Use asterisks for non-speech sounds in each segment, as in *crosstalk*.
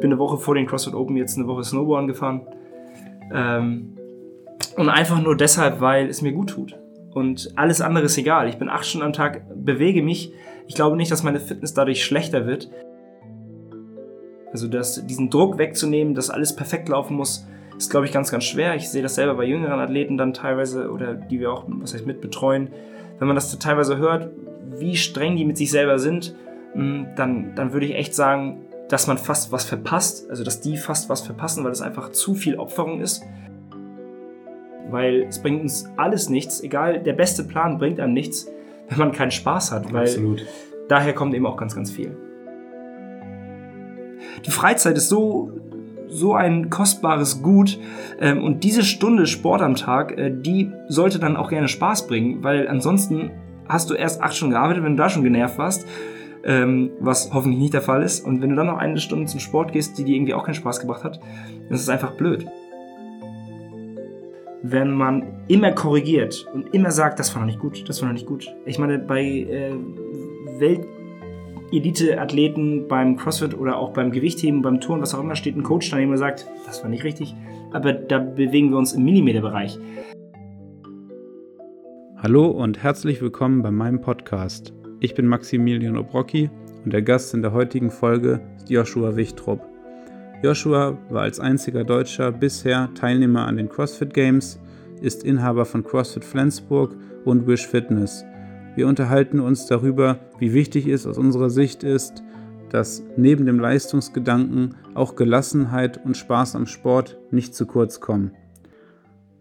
bin eine Woche vor den CrossFit Open jetzt eine Woche Snowboarden gefahren. Ähm, und einfach nur deshalb, weil es mir gut tut. Und alles andere ist egal. Ich bin acht Stunden am Tag, bewege mich. Ich glaube nicht, dass meine Fitness dadurch schlechter wird. Also das, diesen Druck wegzunehmen, dass alles perfekt laufen muss, ist, glaube ich, ganz, ganz schwer. Ich sehe das selber bei jüngeren Athleten dann teilweise oder die wir auch, was heißt, mit betreuen. Wenn man das teilweise hört, wie streng die mit sich selber sind, mm, dann, dann würde ich echt sagen, dass man fast was verpasst, also dass die fast was verpassen, weil es einfach zu viel Opferung ist. Weil es bringt uns alles nichts, egal, der beste Plan bringt einem nichts, *laughs* wenn man keinen Spaß hat. Weil Absolut. daher kommt eben auch ganz, ganz viel. Die Freizeit ist so, so ein kostbares Gut ähm, und diese Stunde Sport am Tag, äh, die sollte dann auch gerne Spaß bringen, weil ansonsten hast du erst acht Stunden gearbeitet, wenn du da schon genervt warst, ähm, was hoffentlich nicht der Fall ist. Und wenn du dann noch eine Stunde zum Sport gehst, die dir irgendwie auch keinen Spaß gebracht hat, dann ist es einfach blöd. Wenn man immer korrigiert und immer sagt, das war noch nicht gut, das war noch nicht gut. Ich meine, bei äh, Welt Elite-Athleten beim CrossFit oder auch beim Gewichtheben, beim Turnen, was auch immer, steht ein Coach daneben und sagt, das war nicht richtig. Aber da bewegen wir uns im Millimeterbereich. Hallo und herzlich willkommen bei meinem Podcast. Ich bin Maximilian Obrocki und der Gast in der heutigen Folge ist Joshua Wichtrup. Joshua war als einziger Deutscher bisher Teilnehmer an den CrossFit Games, ist Inhaber von CrossFit Flensburg und Wish Fitness – wir unterhalten uns darüber, wie wichtig es aus unserer Sicht ist, dass neben dem Leistungsgedanken auch Gelassenheit und Spaß am Sport nicht zu kurz kommen.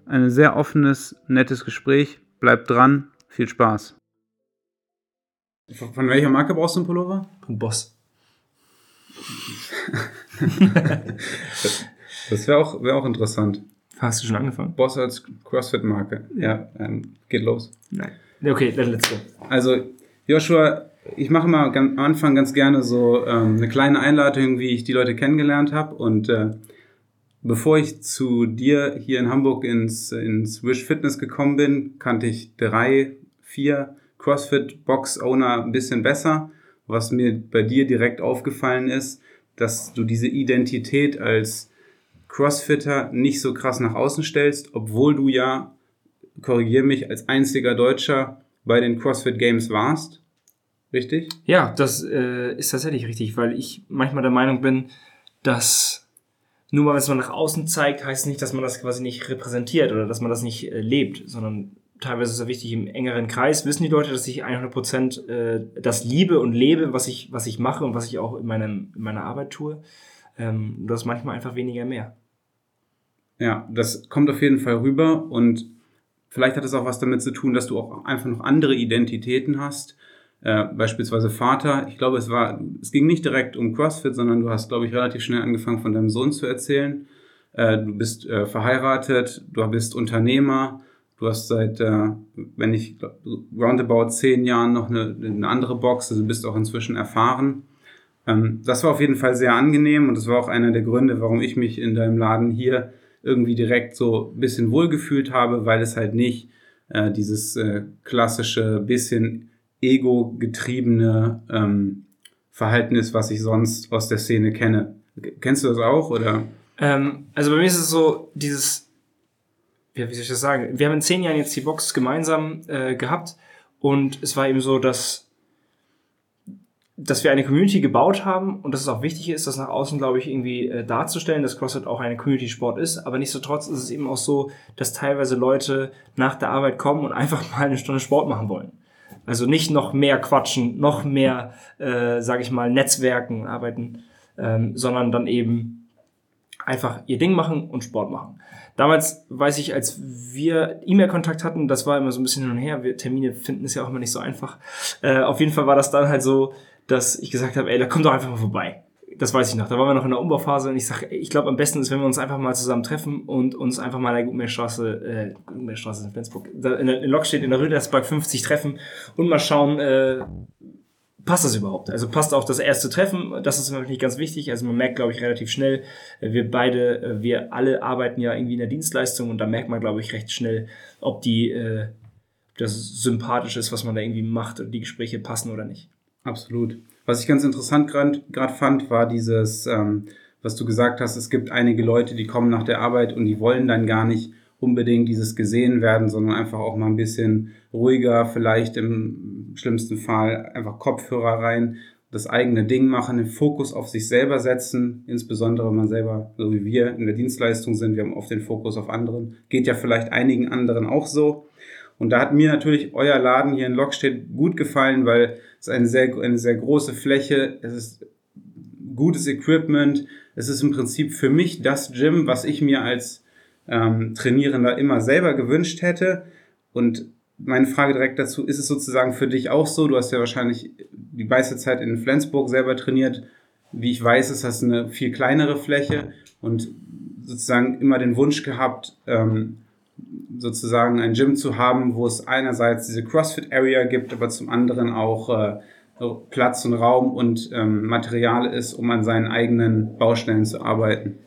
Ein sehr offenes, nettes Gespräch. Bleibt dran. Viel Spaß. Von welcher Marke brauchst du einen Pullover? Von Boss. *laughs* das wäre auch, wär auch interessant. Hast du schon angefangen? Boss als CrossFit-Marke. Ja, ähm, geht los. Nein. Okay, dann let's go. Also, Joshua, ich mache mal am Anfang ganz gerne so ähm, eine kleine Einleitung, wie ich die Leute kennengelernt habe. Und äh, bevor ich zu dir hier in Hamburg ins, ins Wish Fitness gekommen bin, kannte ich drei, vier CrossFit-Box-Owner ein bisschen besser. Was mir bei dir direkt aufgefallen ist, dass du diese Identität als Crossfitter nicht so krass nach außen stellst, obwohl du ja korrigiere mich, als einziger Deutscher bei den CrossFit Games warst. Richtig? Ja, das äh, ist tatsächlich richtig, weil ich manchmal der Meinung bin, dass nur weil es man nach außen zeigt, heißt nicht, dass man das quasi nicht repräsentiert oder dass man das nicht äh, lebt, sondern teilweise ist es wichtig, im engeren Kreis wissen die Leute, dass ich 100% äh, das liebe und lebe, was ich, was ich mache und was ich auch in, meinem, in meiner Arbeit tue. Ähm, das ist manchmal einfach weniger mehr. Ja, das kommt auf jeden Fall rüber und Vielleicht hat es auch was damit zu tun, dass du auch einfach noch andere Identitäten hast. Äh, beispielsweise Vater. Ich glaube, es war, es ging nicht direkt um CrossFit, sondern du hast, glaube ich, relativ schnell angefangen, von deinem Sohn zu erzählen. Äh, du bist äh, verheiratet, du bist Unternehmer, du hast seit, äh, wenn ich roundabout zehn Jahren noch eine, eine andere Box, also bist auch inzwischen erfahren. Ähm, das war auf jeden Fall sehr angenehm und das war auch einer der Gründe, warum ich mich in deinem Laden hier irgendwie direkt so ein bisschen wohlgefühlt habe, weil es halt nicht äh, dieses äh, klassische, bisschen ego-getriebene ähm, Verhalten ist, was ich sonst aus der Szene kenne. Kennst du das auch oder? Ähm, also bei mir ist es so, dieses, ja, wie soll ich das sagen? Wir haben in zehn Jahren jetzt die Box gemeinsam äh, gehabt und es war eben so, dass dass wir eine Community gebaut haben und dass es auch wichtig ist, das nach außen, glaube ich, irgendwie äh, darzustellen, dass CrossFit auch ein Community-Sport ist. Aber nichtsdestotrotz ist es eben auch so, dass teilweise Leute nach der Arbeit kommen und einfach *laughs* mal eine Stunde Sport machen wollen. Also nicht noch mehr quatschen, noch mehr, äh, sage ich mal, Netzwerken arbeiten, ähm, sondern dann eben einfach ihr Ding machen und Sport machen. Damals weiß ich, als wir E-Mail-Kontakt hatten, das war immer so ein bisschen hin und her. Wir Termine finden ist ja auch immer nicht so einfach. Äh, auf jeden Fall war das dann halt so, dass ich gesagt habe, ey, da kommt doch einfach mal vorbei. Das weiß ich noch. Da waren wir noch in der Umbauphase und ich sage, ich glaube, am besten ist, wenn wir uns einfach mal zusammen treffen und uns einfach mal in der Gutmeerstraße, äh, Gutmeerstraße in Flensburg, in der in Lok steht in der Rüdersberg 50 treffen und mal schauen, äh, passt das überhaupt? Also passt auch das erste Treffen, das ist natürlich ganz wichtig. Also man merkt, glaube ich, relativ schnell, äh, wir beide, äh, wir alle arbeiten ja irgendwie in der Dienstleistung und da merkt man, glaube ich, recht schnell, ob die, äh, das sympathisch ist, was man da irgendwie macht und die Gespräche passen oder nicht. Absolut. Was ich ganz interessant gerade fand, war dieses, ähm, was du gesagt hast, es gibt einige Leute, die kommen nach der Arbeit und die wollen dann gar nicht unbedingt dieses gesehen werden, sondern einfach auch mal ein bisschen ruhiger, vielleicht im schlimmsten Fall einfach Kopfhörer rein, das eigene Ding machen, den Fokus auf sich selber setzen, insbesondere wenn man selber, so wie wir in der Dienstleistung sind, wir haben oft den Fokus auf anderen. Geht ja vielleicht einigen anderen auch so. Und da hat mir natürlich euer Laden hier in Lockstedt gut gefallen, weil es eine sehr, eine sehr große Fläche, es ist gutes Equipment, es ist im Prinzip für mich das Gym, was ich mir als ähm, Trainierender immer selber gewünscht hätte. Und meine Frage direkt dazu, ist es sozusagen für dich auch so? Du hast ja wahrscheinlich die meiste Zeit in Flensburg selber trainiert. Wie ich weiß, ist das eine viel kleinere Fläche und sozusagen immer den Wunsch gehabt, ähm, sozusagen ein Gym zu haben, wo es einerseits diese CrossFit-Area gibt, aber zum anderen auch äh, Platz und Raum und ähm, Material ist, um an seinen eigenen Baustellen zu arbeiten.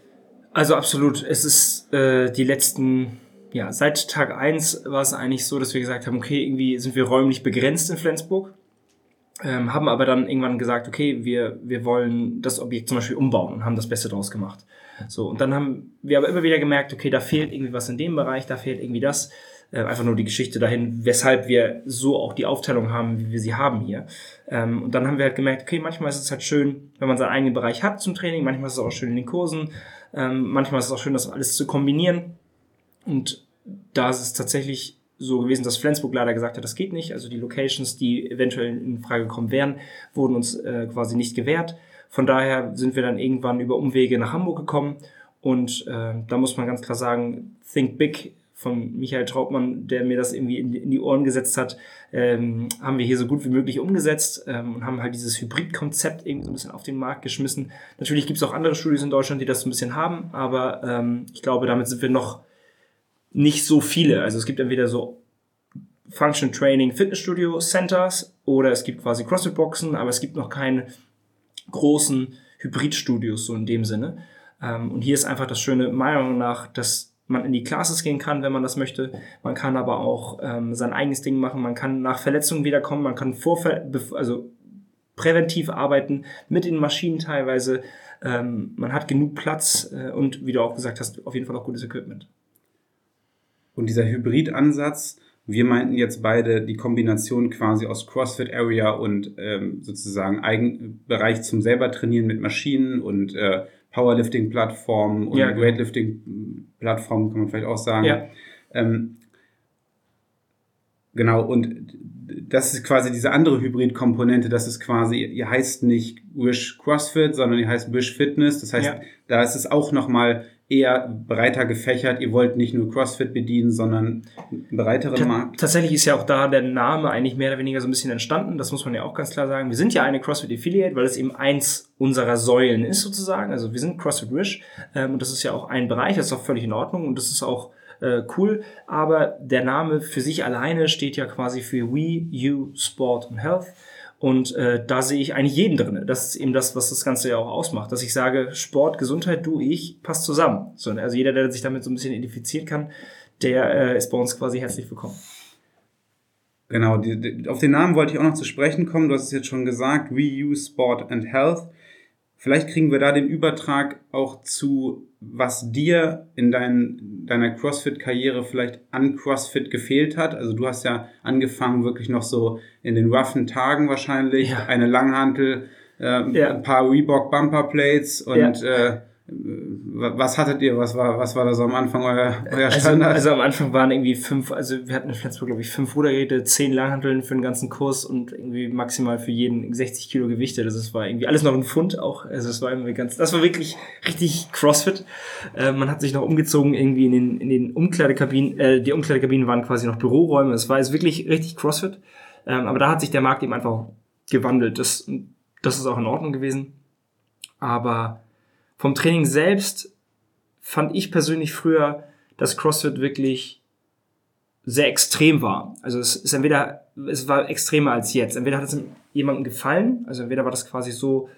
Also absolut. Es ist äh, die letzten, ja, seit Tag eins war es eigentlich so, dass wir gesagt haben, okay, irgendwie sind wir räumlich begrenzt in Flensburg. Ähm, haben aber dann irgendwann gesagt, okay, wir, wir wollen das Objekt zum Beispiel umbauen und haben das Beste draus gemacht. So, und dann haben wir aber immer wieder gemerkt, okay, da fehlt irgendwie was in dem Bereich, da fehlt irgendwie das. Äh, einfach nur die Geschichte dahin, weshalb wir so auch die Aufteilung haben, wie wir sie haben hier. Ähm, und dann haben wir halt gemerkt, okay, manchmal ist es halt schön, wenn man seinen eigenen Bereich hat zum Training, manchmal ist es auch schön in den Kursen, ähm, manchmal ist es auch schön, das alles zu kombinieren. Und da ist es tatsächlich so gewesen, dass Flensburg leider gesagt hat, das geht nicht. Also die Locations, die eventuell in Frage gekommen wären, wurden uns äh, quasi nicht gewährt. Von daher sind wir dann irgendwann über Umwege nach Hamburg gekommen. Und äh, da muss man ganz klar sagen, Think Big von Michael Trautmann, der mir das irgendwie in, die Ohren gesetzt hat, ähm, haben wir hier so gut wie möglich umgesetzt ähm, und haben halt dieses Hybrid-Konzept irgendwie so ein bisschen auf den Markt geschmissen. Natürlich gibt es auch andere Studios in Deutschland, die das so ein bisschen haben, aber ähm, ich glaube, damit sind wir noch nicht so viele. Also es gibt entweder so Function Training Fitnessstudio Centers oder es gibt quasi CrossFit Boxen, aber es gibt noch keine großen Hybrid-Studios so in dem Sinne. Ähm, und hier ist einfach das Schöne, meiner Meinung nach, dass man in die Classes gehen kann, wenn man das möchte. Man kann aber auch ähm, sein eigenes Ding machen. Man kann nach Verletzungen wiederkommen. Man kann vorver also präventiv arbeiten mit den Maschinen teilweise. Ähm, man hat genug Platz äh, und wie du auch gesagt hast, auf jeden Fall auch gutes Equipment. Und dieser Hybrid-Ansatz, wir meinten jetzt beide die Kombination quasi aus CrossFit Area und ähm, sozusagen Eigenbereich zum selber trainieren mit Maschinen und äh, Powerlifting-Plattformen und ja, Weightlifting-Plattformen, kann man vielleicht auch sagen. Ja. Ähm, genau, und das ist quasi diese andere Hybrid-Komponente, das ist quasi, ihr heißt nicht Wish CrossFit, sondern ihr heißt Wish Fitness. Das heißt, ja. da ist es auch nochmal eher breiter gefächert. Ihr wollt nicht nur CrossFit bedienen, sondern einen breiteren T Markt. Tatsächlich ist ja auch da der Name eigentlich mehr oder weniger so ein bisschen entstanden. Das muss man ja auch ganz klar sagen. Wir sind ja eine CrossFit Affiliate, weil es eben eins unserer Säulen ist sozusagen. Also wir sind CrossFit Wish ähm, und das ist ja auch ein Bereich, das ist auch völlig in Ordnung und das ist auch äh, cool. Aber der Name für sich alleine steht ja quasi für We, You, Sport und Health. Und äh, da sehe ich eigentlich jeden drin. Das ist eben das, was das Ganze ja auch ausmacht. Dass ich sage, Sport, Gesundheit, du, ich, passt zusammen. So, also jeder, der sich damit so ein bisschen identifizieren kann, der äh, ist bei uns quasi herzlich willkommen. Genau, die, die, auf den Namen wollte ich auch noch zu sprechen kommen. Du hast es jetzt schon gesagt, Reuse Sport and Health. Vielleicht kriegen wir da den Übertrag auch zu, was dir in dein, deiner CrossFit-Karriere vielleicht an CrossFit gefehlt hat. Also du hast ja angefangen wirklich noch so in den roughen Tagen wahrscheinlich, ja. eine Langhantel, äh, ja. ein paar Reebok Bumper Plates und ja. äh, was hattet ihr? Was war, was war da so am Anfang euer, euer also, Standard? Also, also am Anfang waren irgendwie fünf, also wir hatten in Flensburg, glaube ich, fünf Rudergeräte, zehn Langhanteln für den ganzen Kurs und irgendwie maximal für jeden 60 Kilo Gewichte. Das ist, war irgendwie alles noch ein Pfund auch. Also es war irgendwie ganz, das war wirklich richtig Crossfit. Äh, man hat sich noch umgezogen irgendwie in den, in den Umkleidekabinen, äh, die Umkleidekabinen waren quasi noch Büroräume. Es war jetzt wirklich richtig Crossfit. Ähm, aber da hat sich der Markt eben einfach gewandelt. Das, das ist auch in Ordnung gewesen. Aber vom Training selbst fand ich persönlich früher, dass CrossFit wirklich sehr extrem war. Also es ist entweder, es war extremer als jetzt. Entweder hat es jemandem gefallen, also entweder war das quasi so,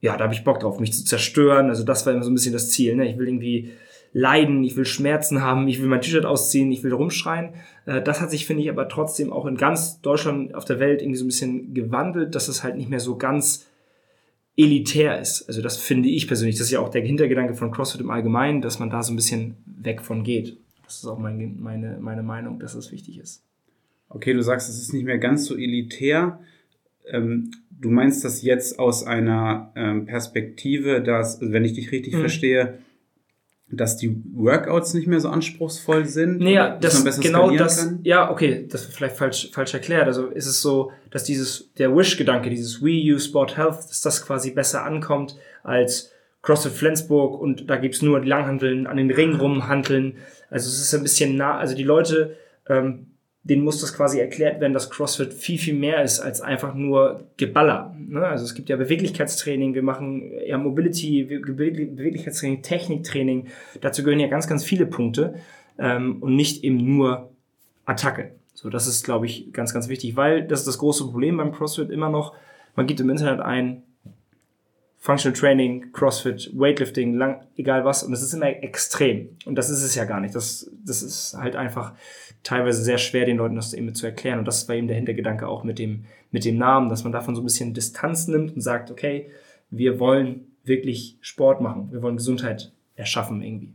ja, da habe ich Bock drauf, mich zu zerstören. Also das war immer so ein bisschen das Ziel. Ne? Ich will irgendwie leiden, ich will Schmerzen haben, ich will mein T-Shirt ausziehen, ich will rumschreien. Äh, das hat sich, finde ich, aber trotzdem auch in ganz Deutschland, auf der Welt irgendwie so ein bisschen gewandelt, dass es halt nicht mehr so ganz elitär ist. Also das finde ich persönlich. Das ist ja auch der Hintergedanke von CrossFit im Allgemeinen, dass man da so ein bisschen weg von geht. Das ist auch mein, meine, meine Meinung, dass das wichtig ist. Okay, du sagst, es ist nicht mehr ganz so elitär. Ähm, du meinst das jetzt aus einer ähm, Perspektive, dass, also wenn ich dich richtig mhm. verstehe, dass die Workouts nicht mehr so anspruchsvoll sind? Naja, das genau das. Kann? Ja, okay, das vielleicht falsch, falsch erklärt. Also ist es so, dass dieses, der Wish-Gedanke, dieses We Use Sport Health, dass das quasi besser ankommt als CrossFit Flensburg und da gibt's nur die Langhanteln, an den Ring rumhanteln. Also es ist ein bisschen nah, also die Leute ähm, denen muss das quasi erklärt werden, dass CrossFit viel, viel mehr ist als einfach nur Geballer. Ne? Also es gibt ja Beweglichkeitstraining, wir machen ja Mobility, Beweglichkeitstraining, Techniktraining. Dazu gehören ja ganz, ganz viele Punkte ähm, und nicht eben nur Attacke. So, das ist, glaube ich, ganz, ganz wichtig, weil das ist das große Problem beim CrossFit immer noch. Man gibt im Internet ein, Functional Training, CrossFit, Weightlifting, lang, egal was. Und das ist immer extrem. Und das ist es ja gar nicht. Das, das ist halt einfach teilweise sehr schwer, den Leuten das eben zu erklären. Und das war eben der Hintergedanke auch mit dem, mit dem Namen, dass man davon so ein bisschen Distanz nimmt und sagt, okay, wir wollen wirklich Sport machen. Wir wollen Gesundheit erschaffen irgendwie.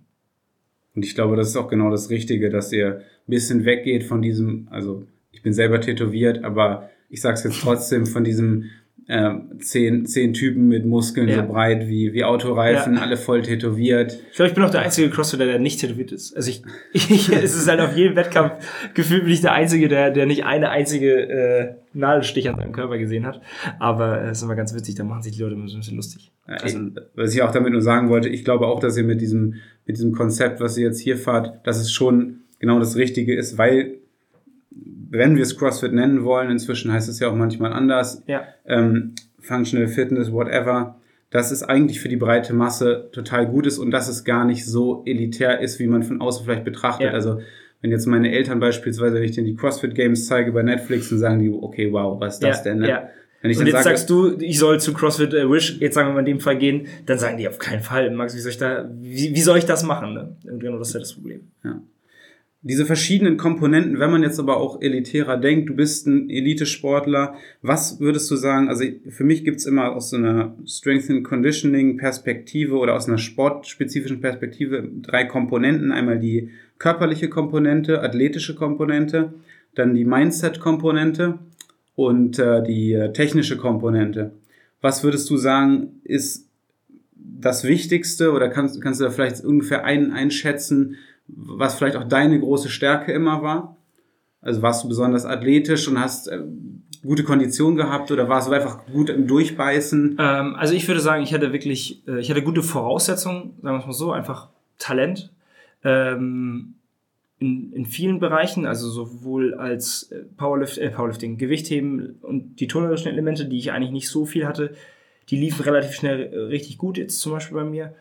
Und ich glaube, das ist auch genau das Richtige, dass ihr ein bisschen weggeht von diesem, also ich bin selber tätowiert, aber ich sage es jetzt trotzdem, von diesem äh, zehn, zehn Typen mit Muskeln ja. so breit wie, wie Autoreifen, ja. alle voll tätowiert. Ich glaube, ich bin auch der einzige Crossfitter, der nicht tätowiert ist. Also ich, *laughs* ich es ist halt auf jedem Wettkampf gefühlt bin ich der Einzige, der, der nicht eine einzige äh, Nadelstich an seinem Körper gesehen hat. Aber es äh, ist immer ganz witzig, da machen sich die Leute immer so ein bisschen lustig. Also, was ich auch damit nur sagen wollte, ich glaube auch, dass ihr mit diesem, mit diesem Konzept, was ihr jetzt hier fahrt, dass es schon genau das Richtige ist, weil wenn wir es CrossFit nennen wollen, inzwischen heißt es ja auch manchmal anders, ja. ähm, Functional Fitness, whatever, dass es eigentlich für die breite Masse total gut ist und dass es gar nicht so elitär ist, wie man von außen vielleicht betrachtet. Ja. Also wenn jetzt meine Eltern beispielsweise, wenn ich denen die CrossFit Games zeige bei Netflix, dann sagen die, okay, wow, was ist das ja, denn? Ne? Ja. Wenn ich und jetzt sage, sagst du, ich soll zu CrossFit äh, Wish, jetzt sagen wir mal in dem Fall gehen, dann sagen die auf keinen Fall, Max, wie soll ich da, wie, wie soll ich das machen? Ne? Genau das ist ja das Problem. Ja diese verschiedenen Komponenten, wenn man jetzt aber auch elitärer denkt, du bist ein Elitesportler, was würdest du sagen, also für mich gibt's immer aus so einer Strength and Conditioning Perspektive oder aus einer sportspezifischen Perspektive drei Komponenten. Einmal die körperliche Komponente, athletische Komponente, dann die Mindset-Komponente und äh, die äh, technische Komponente. Was würdest du sagen, ist das Wichtigste oder kannst, kannst du da vielleicht ungefähr ein, einschätzen, was vielleicht auch deine große Stärke immer war? Also warst du besonders athletisch und hast äh, gute Kondition gehabt oder warst du einfach gut im Durchbeißen? Ähm, also ich würde sagen, ich hatte wirklich, äh, ich hatte gute Voraussetzungen, sagen wir es mal so, einfach Talent. Ähm, in, in vielen Bereichen, also sowohl als äh, Powerlift, äh, Powerlifting, Gewichtheben und die turnerischen Elemente, die ich eigentlich nicht so viel hatte, die liefen relativ schnell äh, richtig gut, jetzt zum Beispiel bei mir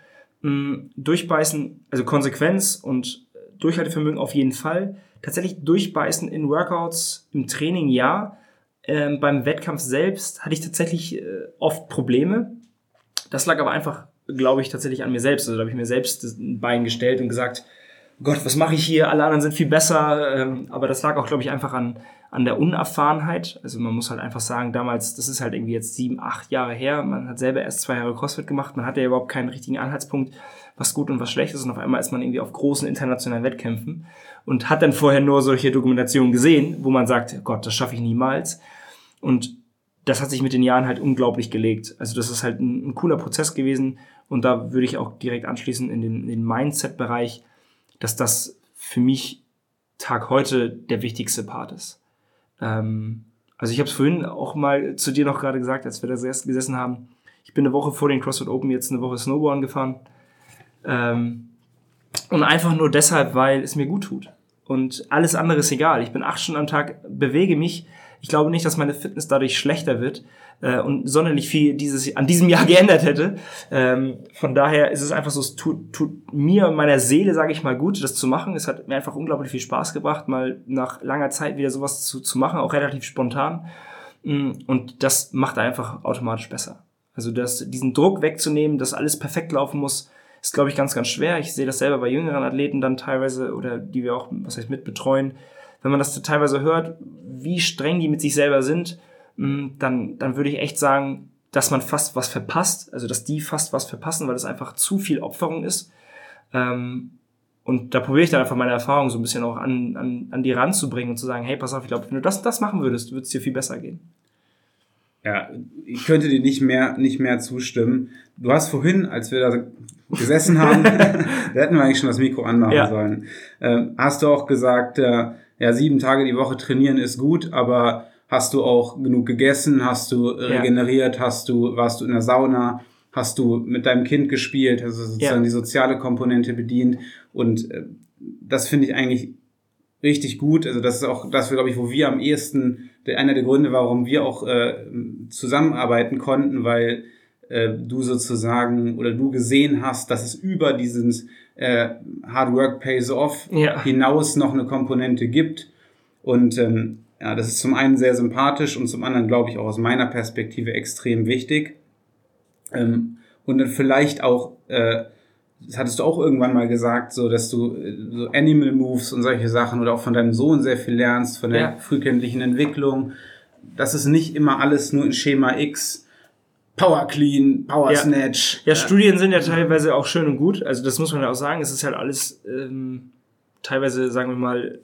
mh, mm, durchbeißen, also Konsequenz und Durchhaltevermögen auf jeden Fall. Tatsächlich durchbeißen in Workouts, im Training ja. Ähm, beim Wettkampf selbst hatte ich tatsächlich äh, oft Probleme. Das lag aber einfach, glaube ich, tatsächlich an mir selbst. Also da habe ich mir selbst ein Bein gestellt und gesagt, Gott, was mache ich hier? Alle anderen sind viel besser. Ähm, aber das lag auch, glaube ich, einfach an, an der Unerfahrenheit. Also man muss halt einfach sagen, damals, das ist halt irgendwie jetzt sieben, acht Jahre her. Man hat selber erst zwei Jahre CrossFit gemacht. Man hatte ja überhaupt keinen richtigen Anhaltspunkt, was gut und was schlecht ist. Und auf einmal ist man irgendwie auf großen internationalen Wettkämpfen und hat dann vorher nur solche Dokumentationen gesehen, wo man sagt, Gott, das schaffe ich niemals. Und das hat sich mit den Jahren halt unglaublich gelegt. Also das ist halt ein, ein cooler Prozess gewesen. Und da würde ich auch direkt anschließen in den, in den Mindset-Bereich dass das für mich Tag heute der wichtigste Part ist. Ähm, also ich habe es vorhin auch mal zu dir noch gerade gesagt, als wir da erst gesessen haben. Ich bin eine Woche vor den CrossFit Open jetzt eine Woche Snowboarden gefahren. Ähm, und einfach nur deshalb, weil es mir gut tut. Und alles andere ist egal. Ich bin acht Stunden am Tag, bewege mich. Ich glaube nicht, dass meine Fitness dadurch schlechter wird, äh, und sonderlich viel dieses, an diesem Jahr *laughs* geändert hätte. Ähm, von daher ist es einfach so, es tut, tut mir und meiner Seele, sage ich mal, gut, das zu machen. Es hat mir einfach unglaublich viel Spaß gebracht, mal nach langer Zeit wieder sowas zu, zu machen, auch relativ spontan. Mm, und das macht einfach automatisch besser. Also das, diesen Druck wegzunehmen, dass alles perfekt laufen muss, ist, glaube ich, ganz, ganz schwer. Ich sehe das selber bei jüngeren Athleten dann teilweise oder die wir auch, was heißt, mit betreuen. Wenn man das teilweise hört, wie streng die mit sich selber sind, dann, dann würde ich echt sagen, dass man fast was verpasst, also dass die fast was verpassen, weil es einfach zu viel Opferung ist. Ähm, und da probiere ich dann einfach meine Erfahrung so ein bisschen auch an, an, an die ranzubringen und zu sagen, hey, pass auf, ich glaube, wenn du das, das machen würdest, würde es dir viel besser gehen. Ja, ich könnte dir nicht mehr, nicht mehr zustimmen. Du hast vorhin, als wir da gesessen haben, *laughs* *laughs* da hätten wir eigentlich schon das Mikro anmachen ja. sollen, ähm, hast du auch gesagt, äh, ja, sieben Tage die Woche trainieren ist gut, aber hast du auch genug gegessen, hast du regeneriert, ja. hast du, warst du in der Sauna, hast du mit deinem Kind gespielt, also sozusagen ja. die soziale Komponente bedient und äh, das finde ich eigentlich richtig gut. Also das ist auch das, glaube ich, wo wir am ehesten, der, einer der Gründe, warum wir auch äh, zusammenarbeiten konnten, weil äh, du sozusagen oder du gesehen hast, dass es über diesen äh, Hard Work Pays Off ja. hinaus noch eine Komponente gibt. Und ähm, ja, das ist zum einen sehr sympathisch und zum anderen, glaube ich, auch aus meiner Perspektive extrem wichtig. Ähm, und dann vielleicht auch, äh, das hattest du auch irgendwann mal gesagt, so dass du äh, so Animal Moves und solche Sachen oder auch von deinem Sohn sehr viel lernst, von der ja. frühkindlichen Entwicklung. Das ist nicht immer alles nur in Schema X. Power Clean, Power ja. Snatch. Ja, Studien sind ja teilweise auch schön und gut. Also das muss man ja auch sagen. Es ist halt alles ähm, teilweise, sagen wir mal,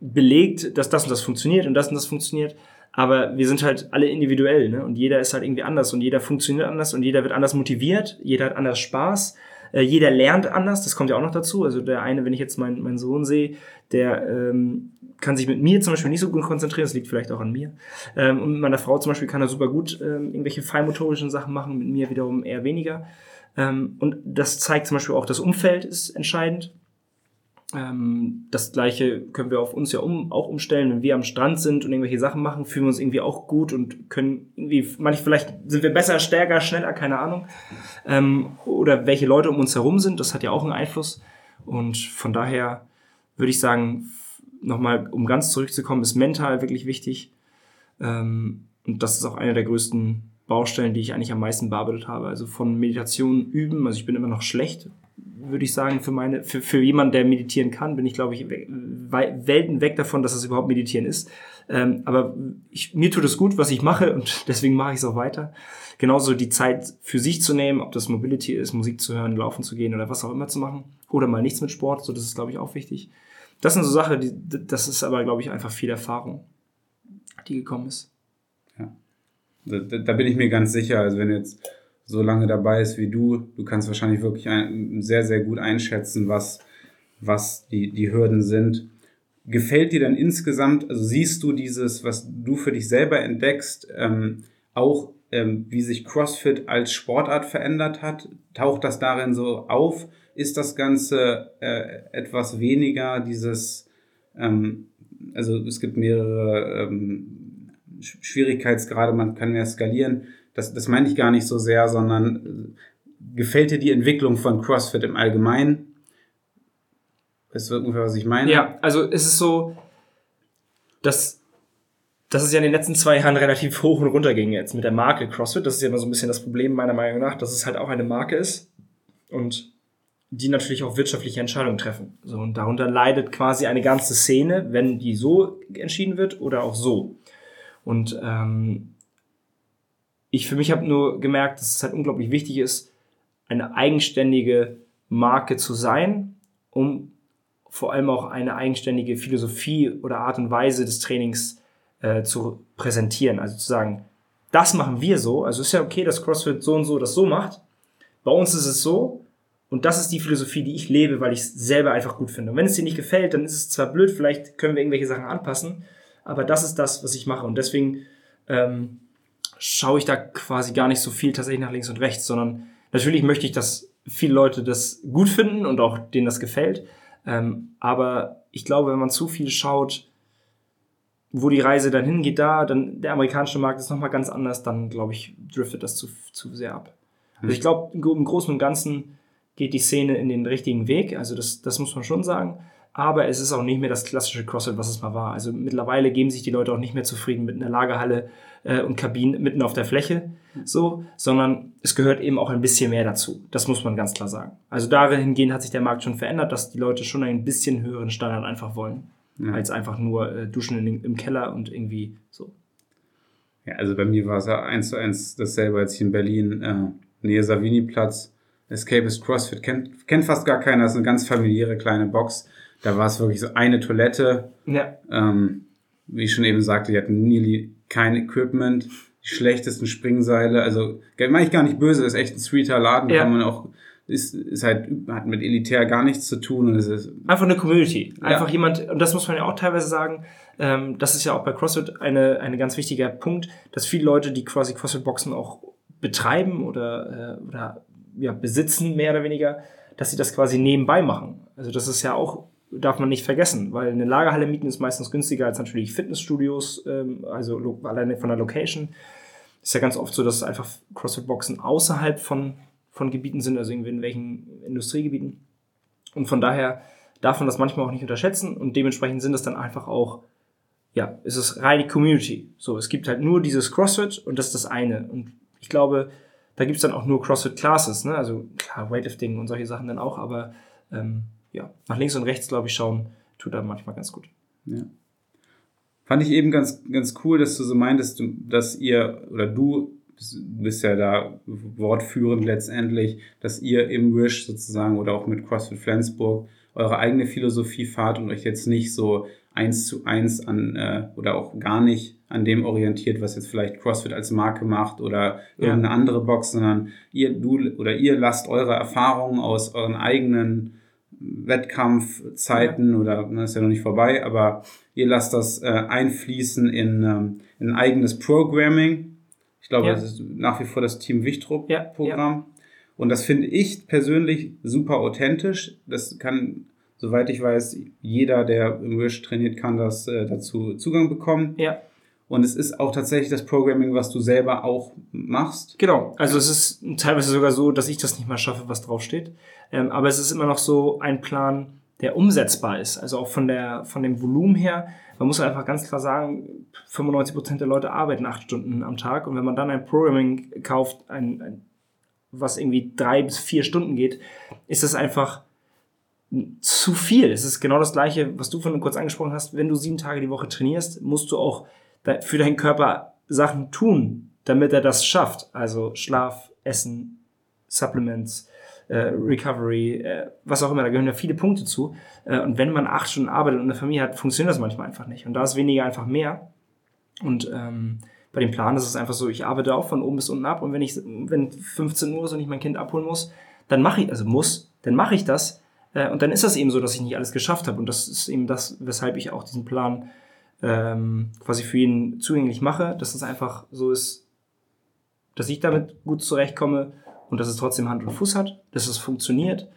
belegt, dass das und das funktioniert und das und das funktioniert. Aber wir sind halt alle individuell, ne? Und jeder ist halt irgendwie anders und jeder funktioniert anders und jeder wird anders motiviert, jeder hat anders Spaß, äh, jeder lernt anders, das kommt ja auch noch dazu. Also der eine, wenn ich jetzt meinen, meinen Sohn sehe, der ähm, kann sich mit mir zum Beispiel nicht so gut konzentrieren, das liegt vielleicht auch an mir. Ähm, und mit meiner Frau zum Beispiel kann er super gut ähm, irgendwelche feinmotorischen Sachen machen, mit mir wiederum eher weniger. Ähm, und das zeigt zum Beispiel auch, das Umfeld ist entscheidend. Ähm, das gleiche können wir auf uns ja um, auch umstellen, wenn wir am Strand sind und irgendwelche Sachen machen, fühlen wir uns irgendwie auch gut und können irgendwie, manchmal vielleicht sind wir besser, stärker, schneller, keine Ahnung. Ähm, oder welche Leute um uns herum sind, das hat ja auch einen Einfluss. Und von daher würde ich sagen, nochmal, um ganz zurückzukommen, ist mental wirklich wichtig. Ähm, und das ist auch eine der größten Baustellen, die ich eigentlich am meisten bearbeitet habe. Also von Meditation üben, also ich bin immer noch schlecht, würde ich sagen, für meine, für, für jemanden, der meditieren kann, bin ich, glaube ich, Welten weg davon, dass es überhaupt meditieren ist. Ähm, aber ich, mir tut es gut, was ich mache und *laughs* deswegen mache ich es auch weiter. Genauso die Zeit für sich zu nehmen, ob das Mobility ist, Musik zu hören, laufen zu gehen oder was auch immer zu machen. Oder mal nichts mit Sport, so das ist, glaube ich, auch wichtig. Das sind so Sachen, die, das ist aber, glaube ich, einfach viel Erfahrung, die gekommen ist. Ja. Da, da bin ich mir ganz sicher. Also wenn jetzt so lange dabei ist wie du, du kannst wahrscheinlich wirklich ein, sehr, sehr gut einschätzen, was, was die, die Hürden sind. Gefällt dir dann insgesamt, also siehst du dieses, was du für dich selber entdeckst, ähm, auch ähm, wie sich CrossFit als Sportart verändert hat? Taucht das darin so auf? Ist das Ganze äh, etwas weniger dieses, ähm, also es gibt mehrere ähm, Schwierigkeitsgrade, man kann mehr skalieren das, das meine ich gar nicht so sehr, sondern äh, gefällt dir die Entwicklung von CrossFit im Allgemeinen? Weißt du ungefähr, was ich meine? Ja, also es ist so, dass, dass es ja in den letzten zwei Jahren relativ hoch und runter ging jetzt mit der Marke CrossFit. Das ist ja immer so ein bisschen das Problem meiner Meinung nach, dass es halt auch eine Marke ist und die natürlich auch wirtschaftliche Entscheidungen treffen. So, und darunter leidet quasi eine ganze Szene, wenn die so entschieden wird oder auch so. Und ähm, ich für mich habe nur gemerkt, dass es halt unglaublich wichtig ist, eine eigenständige Marke zu sein, um vor allem auch eine eigenständige Philosophie oder Art und Weise des Trainings äh, zu präsentieren. Also zu sagen, das machen wir so. Also ist ja okay, dass CrossFit so und so das so macht. Bei uns ist es so. Und das ist die Philosophie, die ich lebe, weil ich es selber einfach gut finde. Und wenn es dir nicht gefällt, dann ist es zwar blöd, vielleicht können wir irgendwelche Sachen anpassen, aber das ist das, was ich mache. Und deswegen ähm, schaue ich da quasi gar nicht so viel tatsächlich nach links und rechts, sondern natürlich möchte ich, dass viele Leute das gut finden und auch denen das gefällt. Ähm, aber ich glaube, wenn man zu viel schaut, wo die Reise dann hingeht, da, dann der amerikanische Markt ist nochmal ganz anders, dann glaube ich, driftet das zu, zu sehr ab. Also ich glaube, im Großen und Ganzen geht die Szene in den richtigen Weg. Also das, das muss man schon sagen aber es ist auch nicht mehr das klassische CrossFit, was es mal war. Also mittlerweile geben sich die Leute auch nicht mehr zufrieden mit einer Lagerhalle äh, und Kabinen mitten auf der Fläche, so, sondern es gehört eben auch ein bisschen mehr dazu. Das muss man ganz klar sagen. Also dahingehend hat sich der Markt schon verändert, dass die Leute schon einen bisschen höheren Standard einfach wollen, ja. als einfach nur äh, duschen in, im Keller und irgendwie so. Ja, also bei mir war es ja eins zu eins dasselbe, als ich in Berlin, äh, Nähe Savini-Platz, Escapist CrossFit, kennt, kennt fast gar keiner, das ist eine ganz familiäre kleine Box. Da war es wirklich so eine Toilette. Ja. Ähm, wie ich schon eben sagte, die hatten nie kein Equipment, die schlechtesten Springseile. Also, meine ich gar nicht böse, das ist echt ein sweeter Laden, Ja. kann man auch, ist, ist halt, hat mit elitär gar nichts zu tun und es ist, Einfach eine Community. Einfach Ja. jemand, und das muss man ja auch teilweise sagen, ähm, das ist ja auch bei CrossFit eine, eine ganz wichtiger Punkt, dass viele Leute, die quasi CrossFit-Boxen auch betreiben oder, äh, oder ja, besitzen, mehr oder weniger, dass sie das quasi nebenbei machen. Also das ist ja auch, darf man nicht vergessen, weil eine Lagerhalle mieten ist meistens günstiger als natürlich Fitnessstudios, ähm, also alleine von der Location. Ist ja ganz oft so, dass einfach CrossFit-Boxen außerhalb von, von Gebieten sind, also irgendwie in welchen Industriegebieten. Und von daher darf man das manchmal auch nicht unterschätzen und dementsprechend sind das dann einfach auch, ja, es ist reine Community. So, es gibt halt nur dieses CrossFit und das ist das eine. Und ich glaube, da gibt es dann auch nur CrossFit-Classes, ne? Also klar, Weightlifting und solche Sachen dann auch, aber ähm, ja, nach links und rechts, glaube ich, schauen, tut da manchmal ganz gut. Ja. Fand ich eben ganz, ganz cool, dass du so meintest, dass ihr oder du bist- ja da wortführend letztendlich, dass ihr im Wish sozusagen oder auch mit CrossFit Flensburg eure eigene Philosophie fahrt und euch jetzt nicht so eins zu eins an äh, oder auch gar nicht an dem orientiert, was jetzt vielleicht CrossFit als Marke macht oder Ja. irgendeine andere Box, sondern ihr, du oder ihr lasst eure Erfahrungen aus euren eigenen Wettkampfzeiten oder ne, ist ja noch nicht vorbei, aber ihr lasst das äh, einfließen in, ähm, in ein eigenes Programming. Ich glaube, Ja. das ist nach wie vor das Team Ja, Wichtrup-Programm. Und das finde ich persönlich super authentisch. Das kann, soweit ich weiß, jeder, der im Wish trainiert, kann das äh, dazu Zugang bekommen. Ja, Und es ist auch tatsächlich das Programming, was du selber auch machst. Genau, also es ist teilweise sogar so, dass ich das nicht mal schaffe, was draufsteht. Ähm, aber es ist immer noch so ein Plan, der umsetzbar ist. Also auch von, der, von dem Volumen her. Man muss einfach ganz klar sagen, 95% der Leute arbeiten acht Stunden am Tag. Und wenn man dann ein Programming kauft, ein, ein, was irgendwie drei bis vier Stunden geht, ist das einfach zu viel. Es ist genau das Gleiche, was du vorhin kurz angesprochen hast. Wenn du sieben Tage die Woche trainierst, musst du auch für deinen Körper Sachen tun, damit er das schafft. Also Schlaf, Essen, Supplements, äh, Recovery, äh, was auch immer. Da gehören ja viele Punkte zu. Äh, und wenn man acht Stunden arbeitet und eine Familie hat, funktioniert das manchmal einfach nicht. Und da ist weniger einfach mehr. Und ähm, bei dem Plan ist es einfach so, ich arbeite auch von oben bis unten ab und wenn ich, wenn 15 Uhr ist und ich mein Kind abholen muss, dann mache ich, also muss, dann mache ich das. Äh, und dann ist das eben so, dass ich nicht alles geschafft habe. Und das ist eben das, weshalb ich auch diesen Plan ähm, quasi für jeden zugänglich mache, dass es einfach so ist, dass ich damit gut zurechtkomme und dass es trotzdem Hand und Fuß hat, dass es funktioniert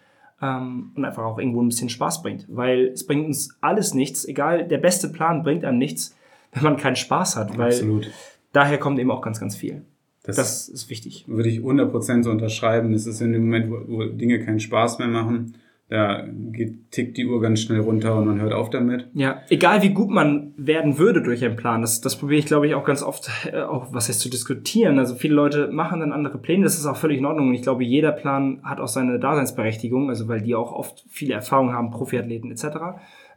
ähm, und einfach auch irgendwo ein bisschen Spaß bringt. Weil es bringt uns alles nichts, egal, der beste Plan bringt einem nichts, *laughs* wenn man keinen Spaß hat, weil Absolut. daher kommt eben auch ganz, ganz viel. Das, Das ist wichtig. würde ich 100% so unterschreiben. Es ist in dem Moment, wo, wo Dinge keinen Spaß mehr machen, da geht, tickt die Uhr ganz schnell runter und man hört auf damit. Ja, egal wie gut man werden würde durch einen Plan, das, das probiere ich, glaube ich, auch ganz oft, äh, auch was heißt zu diskutieren. Also viele Leute machen dann andere Pläne, das ist auch völlig in Ordnung. Und ich glaube, jeder Plan hat auch seine Daseinsberechtigung, also weil die auch oft viele Erfahrungen haben, Profiathleten etc.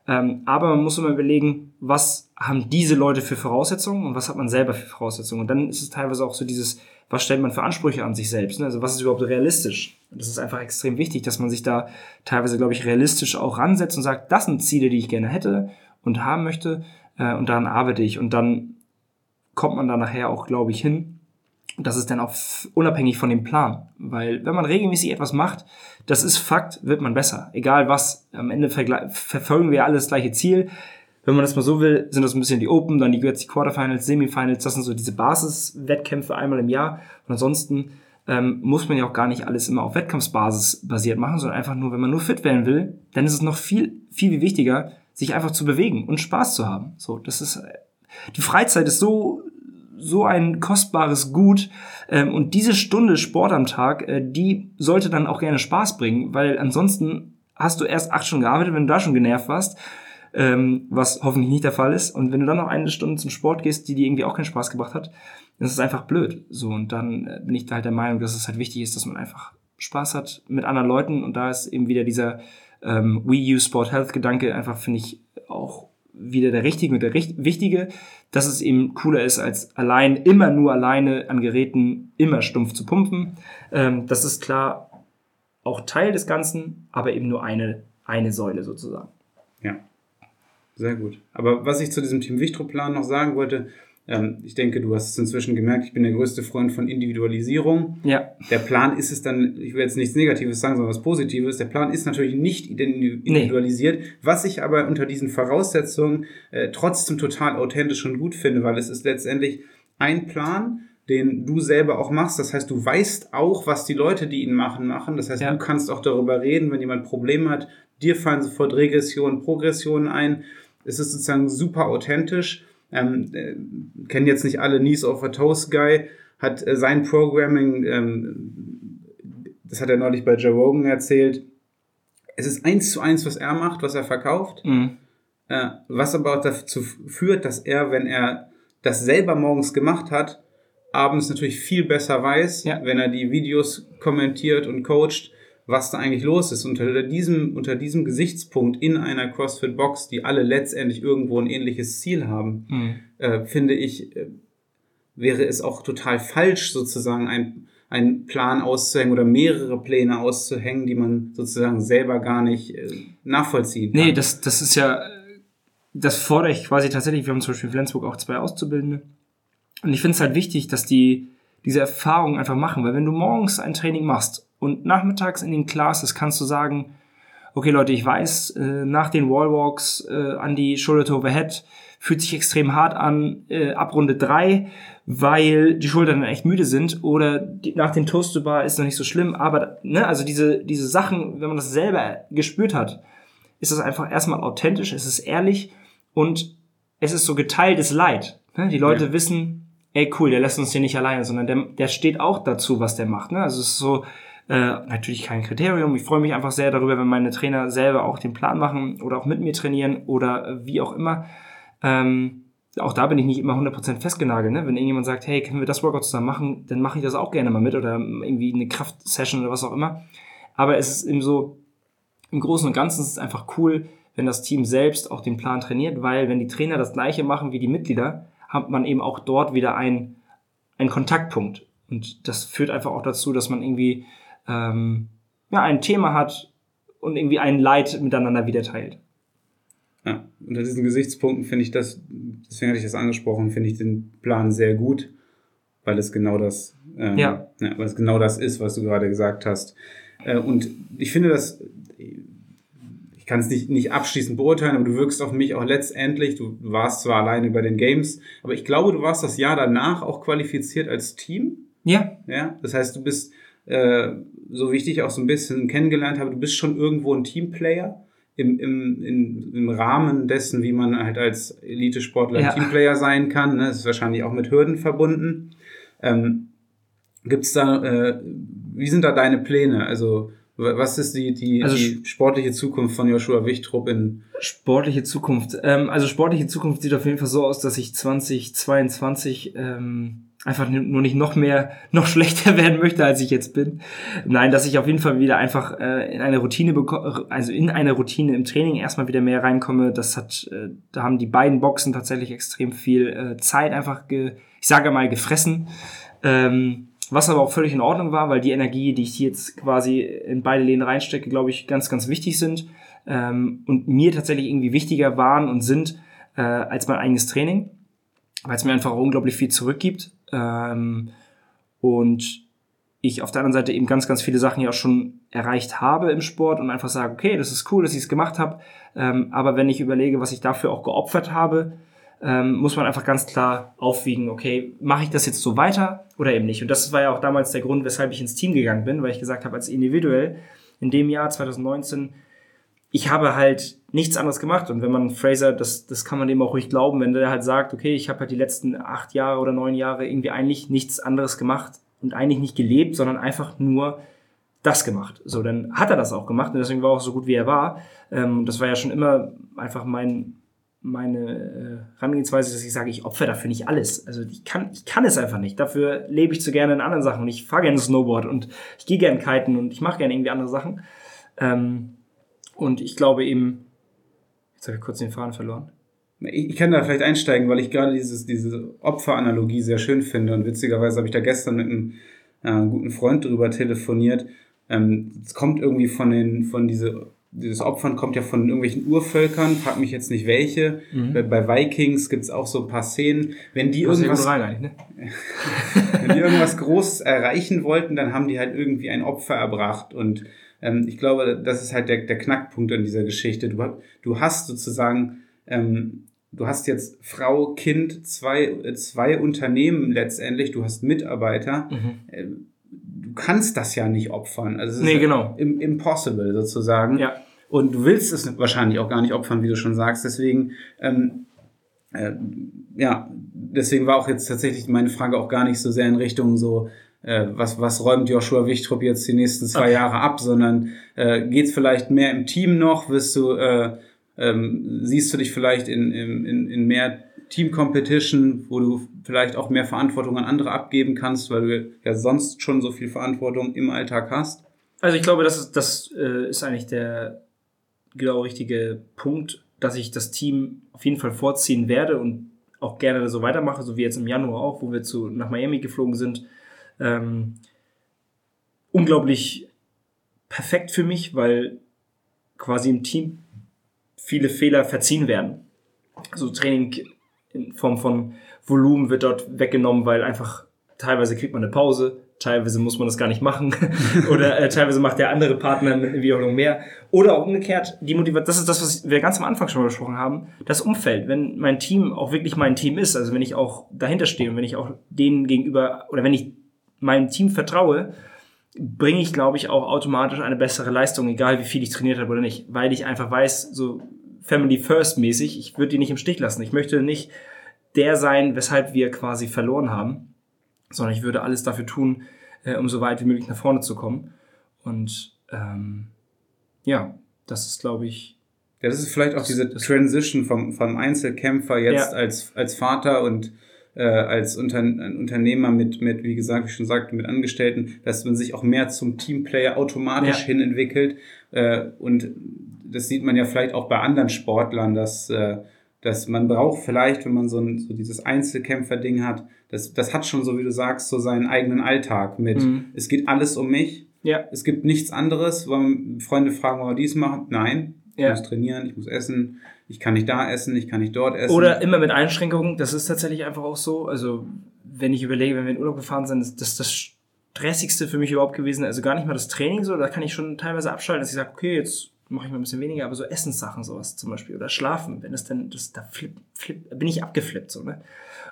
Ähm, aber man muss immer überlegen, was haben diese Leute für Voraussetzungen und was hat man selber für Voraussetzungen. Und dann ist es teilweise auch so dieses, was stellt man für Ansprüche an sich selbst? Ne? Also was ist überhaupt realistisch? Das ist einfach extrem wichtig, dass man sich da teilweise, glaube ich, realistisch auch ransetzt und sagt, das sind Ziele, die ich gerne hätte und haben möchte äh, und daran arbeite ich. Und dann kommt man da nachher auch, glaube ich, hin. Und das ist dann auch unabhängig von dem Plan. Weil wenn man regelmäßig etwas macht, das ist Fakt, wird man besser. Egal was. Am Ende verfolgen wir alle das gleiche Ziel. Wenn man das mal so will, sind das ein bisschen die Open, dann die, jetzt die Quarterfinals, Semifinals, das sind so diese Basiswettkämpfe einmal im Jahr. Und ansonsten ähm, muss man ja auch gar nicht alles immer auf Wettkampfsbasis basiert machen, sondern einfach nur, wenn man nur fit werden will, dann ist es noch viel, viel viel wichtiger, sich einfach zu bewegen und Spaß zu haben. So, das ist, die Freizeit ist so, so ein kostbares Gut. Ähm, und diese Stunde Sport am Tag, äh, die sollte dann auch gerne Spaß bringen, weil ansonsten hast du erst acht Stunden gearbeitet, wenn du da schon genervt warst, ähm, was hoffentlich nicht der Fall ist. Und wenn du dann noch eine Stunde zum Sport gehst, die dir irgendwie auch keinen Spaß gebracht hat, dann ist es einfach blöd. So, und dann äh, bin ich halt der Meinung, dass es halt wichtig ist, dass man einfach Spaß hat mit anderen Leuten. Und da ist eben wieder dieser ähm, We Use Sport Health Gedanke einfach, finde ich, auch wieder der richtige und der richt wichtige, dass es eben cooler ist, als allein, immer nur alleine an Geräten immer stumpf zu pumpen. Ähm, das ist klar auch Teil des Ganzen, aber eben nur eine, eine Säule sozusagen. Ja, sehr gut. Aber was ich zu diesem Team Wichtrup-Plan noch sagen wollte, ähm, ich denke, du hast es inzwischen gemerkt, ich bin der größte Freund von Individualisierung. Ja. Der Plan ist es dann, ich will jetzt nichts Negatives sagen, sondern was Positives. Der Plan ist natürlich nicht individualisiert, nee. was ich aber unter diesen Voraussetzungen äh, trotzdem total authentisch und gut finde, weil es ist letztendlich ein Plan, den du selber auch machst. Das heißt, du weißt auch, was die Leute, die ihn machen, machen. Das heißt, ja. du kannst auch darüber reden, wenn jemand Probleme hat. Dir fallen sofort Regressionen, Progressionen ein. Es ist sozusagen super authentisch ähm, äh, kennen jetzt nicht alle Niece of a Toast Guy, hat äh, sein Programming, ähm, das hat er neulich bei Joe Rogan erzählt, es ist eins zu eins, was er macht, was er verkauft, mhm. äh, was aber auch dazu führt, dass er, wenn er das selber morgens gemacht hat, abends natürlich viel besser weiß, ja. wenn er die Videos kommentiert und coacht, was da eigentlich los ist. Unter diesem, unter diesem Gesichtspunkt in einer CrossFit-Box, die alle letztendlich irgendwo ein ähnliches Ziel haben, mhm. äh, finde ich, äh, wäre es auch total falsch, sozusagen ein, einen Plan auszuhängen oder mehrere Pläne auszuhängen, die man sozusagen selber gar nicht äh, nachvollziehen kann. Nee, das, das ist ja, das fordere ich quasi tatsächlich. Wir haben zum Beispiel in Flensburg auch zwei Auszubildende. Und ich finde es halt wichtig, dass die diese Erfahrung einfach machen, weil wenn du morgens ein Training machst und nachmittags in den Classes kannst du sagen, okay Leute, ich weiß, äh, nach den Wallwalks äh, an die Shoulder to Overhead fühlt sich extrem hart an äh, ab Runde drei, weil die Schultern dann echt müde sind oder die, nach den Toast to Bar ist noch nicht so schlimm, aber ne, also diese, diese Sachen, wenn man das selber gespürt hat, ist das einfach erstmal authentisch, es ist ehrlich und es ist so geteiltes Leid. Ne? Die Leute ja. wissen, ey cool, der lässt uns hier nicht alleine, sondern der, der steht auch dazu, was der macht. Ne? Also es ist so, äh, natürlich kein Kriterium. Ich freue mich einfach sehr darüber, wenn meine Trainer selber auch den Plan machen oder auch mit mir trainieren oder äh, wie auch immer. Ähm, auch da bin ich nicht immer 100% festgenagelt. Ne? Wenn irgendjemand sagt, hey, können wir das Workout zusammen machen, dann mache ich das auch gerne mal mit oder irgendwie eine Kraftsession oder was auch immer. Aber es ist eben so, im Großen und Ganzen ist es einfach cool, wenn das Team selbst auch den Plan trainiert, weil wenn die Trainer das gleiche machen wie die Mitglieder, hat man eben auch dort wieder einen, einen Kontaktpunkt. Und das führt einfach auch dazu, dass man irgendwie ähm, ja, ein Thema hat und irgendwie ein Leid miteinander wieder teilt. Ja, unter diesen Gesichtspunkten finde ich das, deswegen hatte ich das angesprochen, finde ich den Plan sehr gut, weil es genau das, ähm, ja. ja. weil es genau das ist, was du gerade gesagt hast. Äh, und ich finde das, ich kann es nicht, nicht abschließend beurteilen, aber du wirkst auf mich auch letztendlich, du warst zwar alleine bei den Games, aber ich glaube, du warst das Jahr danach auch qualifiziert als Team. Ja. Ja, das heißt, du bist, äh, so wie ich dich auch so ein bisschen kennengelernt habe, du bist schon irgendwo ein Teamplayer im, im, in, im Rahmen dessen, wie man halt als Elite-Sportler ja. Teamplayer sein kann. Ne? Das ist wahrscheinlich auch mit Hürden verbunden. Ähm, Gibt es da, äh, wie sind da deine Pläne? Also was ist die, die, also, die sportliche Zukunft von Joshua Wichtrup in sportliche Zukunft? Ähm, also sportliche Zukunft sieht auf jeden Fall so aus, dass ich 2022 ähm, einfach nur nicht noch mehr, *laughs* noch schlechter werden möchte, als ich jetzt bin. Nein, dass ich auf jeden Fall wieder einfach äh, in eine Routine bekomme, also in eine Routine im Training erstmal wieder mehr reinkomme. Das hat, äh, da haben die beiden Boxen tatsächlich extrem viel äh, Zeit einfach, ge, ich sage mal, gefressen. Ähm, was aber auch völlig in Ordnung war, weil die Energie, die ich jetzt quasi in beide Lehnen reinstecke, glaube ich, ganz, ganz wichtig sind. Ähm, und mir tatsächlich irgendwie wichtiger waren und sind äh, als mein eigenes Training, weil es mir einfach unglaublich viel zurückgibt ähm, und ich auf der anderen Seite eben ganz, ganz viele Sachen ja auch schon erreicht habe im Sport und einfach sage, okay, das ist cool, dass ich es gemacht habe. Ähm, aber wenn ich überlege, was ich dafür auch geopfert habe, ähm, muss man einfach ganz klar aufwiegen, okay, mache ich das jetzt so weiter oder eben nicht? Und das war ja auch damals der Grund, weshalb ich ins Team gegangen bin, weil ich gesagt habe, als individuell in dem Jahr 2019 ich habe halt nichts anderes gemacht. Und wenn man Fraser, das, das kann man dem auch ruhig glauben, wenn der halt sagt, okay, ich habe halt die letzten acht Jahre oder neun Jahre irgendwie eigentlich nichts anderes gemacht und eigentlich nicht gelebt, sondern einfach nur das gemacht. So, dann hat er das auch gemacht und deswegen war er auch so gut, wie er war. Ähm, das war ja schon immer einfach mein, meine äh, Herangehensweise, dass ich sage, ich opfer dafür nicht alles. Also ich kann, ich kann es einfach nicht. Dafür lebe ich zu gerne in anderen Sachen und ich fahre gerne Snowboard und ich gehe gerne kiten und ich mache gerne irgendwie andere Sachen. Ähm, und ich glaube eben, jetzt habe ich kurz den Faden verloren. ich, kann da vielleicht einsteigen, weil ich gerade dieses, diese Opferanalogie sehr schön finde. Und witzigerweise habe ich da gestern mit einem äh, guten Freund drüber telefoniert. Ähm, es kommt irgendwie von den, von diese, dieses Opfern kommt ja von irgendwelchen Urvölkern, frag mich jetzt nicht welche. Mhm. Bei, bei, Vikings gibt's auch so ein paar Szenen. Wenn die irgendwas, rein, ne? *laughs* wenn die irgendwas Großes erreichen wollten, dann haben die halt irgendwie ein Opfer erbracht. Und ähm, ich glaube, das ist halt der, der Knackpunkt an dieser Geschichte. Du, du hast sozusagen ähm, du hast jetzt Frau, Kind, zwei, äh, zwei Unternehmen letztendlich, du hast Mitarbeiter. Mhm. Äh, du kannst das ja nicht opfern. Also es nee, genau. impossible sozusagen. Ja. Und du willst es wahrscheinlich auch gar nicht opfern, wie du schon sagst. Deswegen, ähm, äh, ja, deswegen war auch jetzt tatsächlich meine Frage auch gar nicht so sehr in Richtung so, äh, was, was räumt Joshua Wichtrup jetzt die nächsten zwei okay. Jahre ab, sondern äh, geht es vielleicht mehr im Team noch? Wirst du äh, ähm, siehst du dich vielleicht in, in, in mehr Team-Competition, wo du vielleicht auch mehr Verantwortung an andere abgeben kannst, weil du ja sonst schon so viel Verantwortung im Alltag hast? Also ich glaube, das ist, das äh, ist eigentlich der genau richtige Punkt, dass ich das Team auf jeden Fall vorziehen werde und auch gerne so weitermache, so wie jetzt im Januar auch, wo wir zu, nach Miami geflogen sind. Ähm, unglaublich perfekt für mich, weil quasi im Team viele Fehler verziehen werden. Also Training in Form von Volumen wird dort weggenommen, weil einfach teilweise kriegt man eine Pause, teilweise muss man das gar nicht machen. *laughs* Oder äh, teilweise macht der andere Partner mit Wiederholung mehr. Oder auch umgekehrt die Motivation, das ist das, was wir ganz am Anfang schon besprochen haben, das Umfeld, wenn mein Team auch wirklich mein Team ist, also wenn ich auch dahinter stehe und wenn ich auch denen gegenüber oder wenn ich meinem Team vertraue, bringe ich, glaube ich, auch automatisch eine bessere Leistung, egal wie viel ich trainiert habe oder nicht, weil ich einfach weiß, so Family First mäßig, ich würde die nicht im Stich lassen. Ich möchte nicht der sein, weshalb wir quasi verloren haben, sondern ich würde alles dafür tun, äh, um so weit wie möglich nach vorne zu kommen. Und ähm, ja, das ist, glaube ich. Ja, das ist vielleicht auch diese Transition vom, vom Einzelkämpfer jetzt ja. als, als Vater und äh, als Unter Unternehmer mit, mit, wie gesagt, wie ich schon sagte, mit Angestellten, dass man sich auch mehr zum Teamplayer automatisch ja. hin entwickelt. Äh, und das sieht man ja vielleicht auch bei anderen Sportlern, dass, äh, dass man braucht vielleicht, wenn man so, ein, so dieses Einzelkämpfer-Ding hat, das, das hat schon so, wie du sagst, so seinen eigenen Alltag mit, mhm. es geht alles um mich. Ja. Es gibt nichts anderes. Wollen Freunde fragen, wollen wir dies machen? Nein. Ich ja. muss trainieren, ich muss essen, ich kann nicht da essen, ich kann nicht dort essen. Oder immer mit Einschränkungen, das ist tatsächlich einfach auch so. Also, wenn ich überlege, wenn wir in Urlaub gefahren sind, das ist das stressigste für mich überhaupt gewesen. Also gar nicht mal das Training so, da kann ich schon teilweise abschalten, dass ich sage, okay, jetzt mache ich mal ein bisschen weniger, aber so Essenssachen sowas zum Beispiel oder Schlafen, wenn es denn, das, da flip, flip, bin ich abgeflippt so, ne?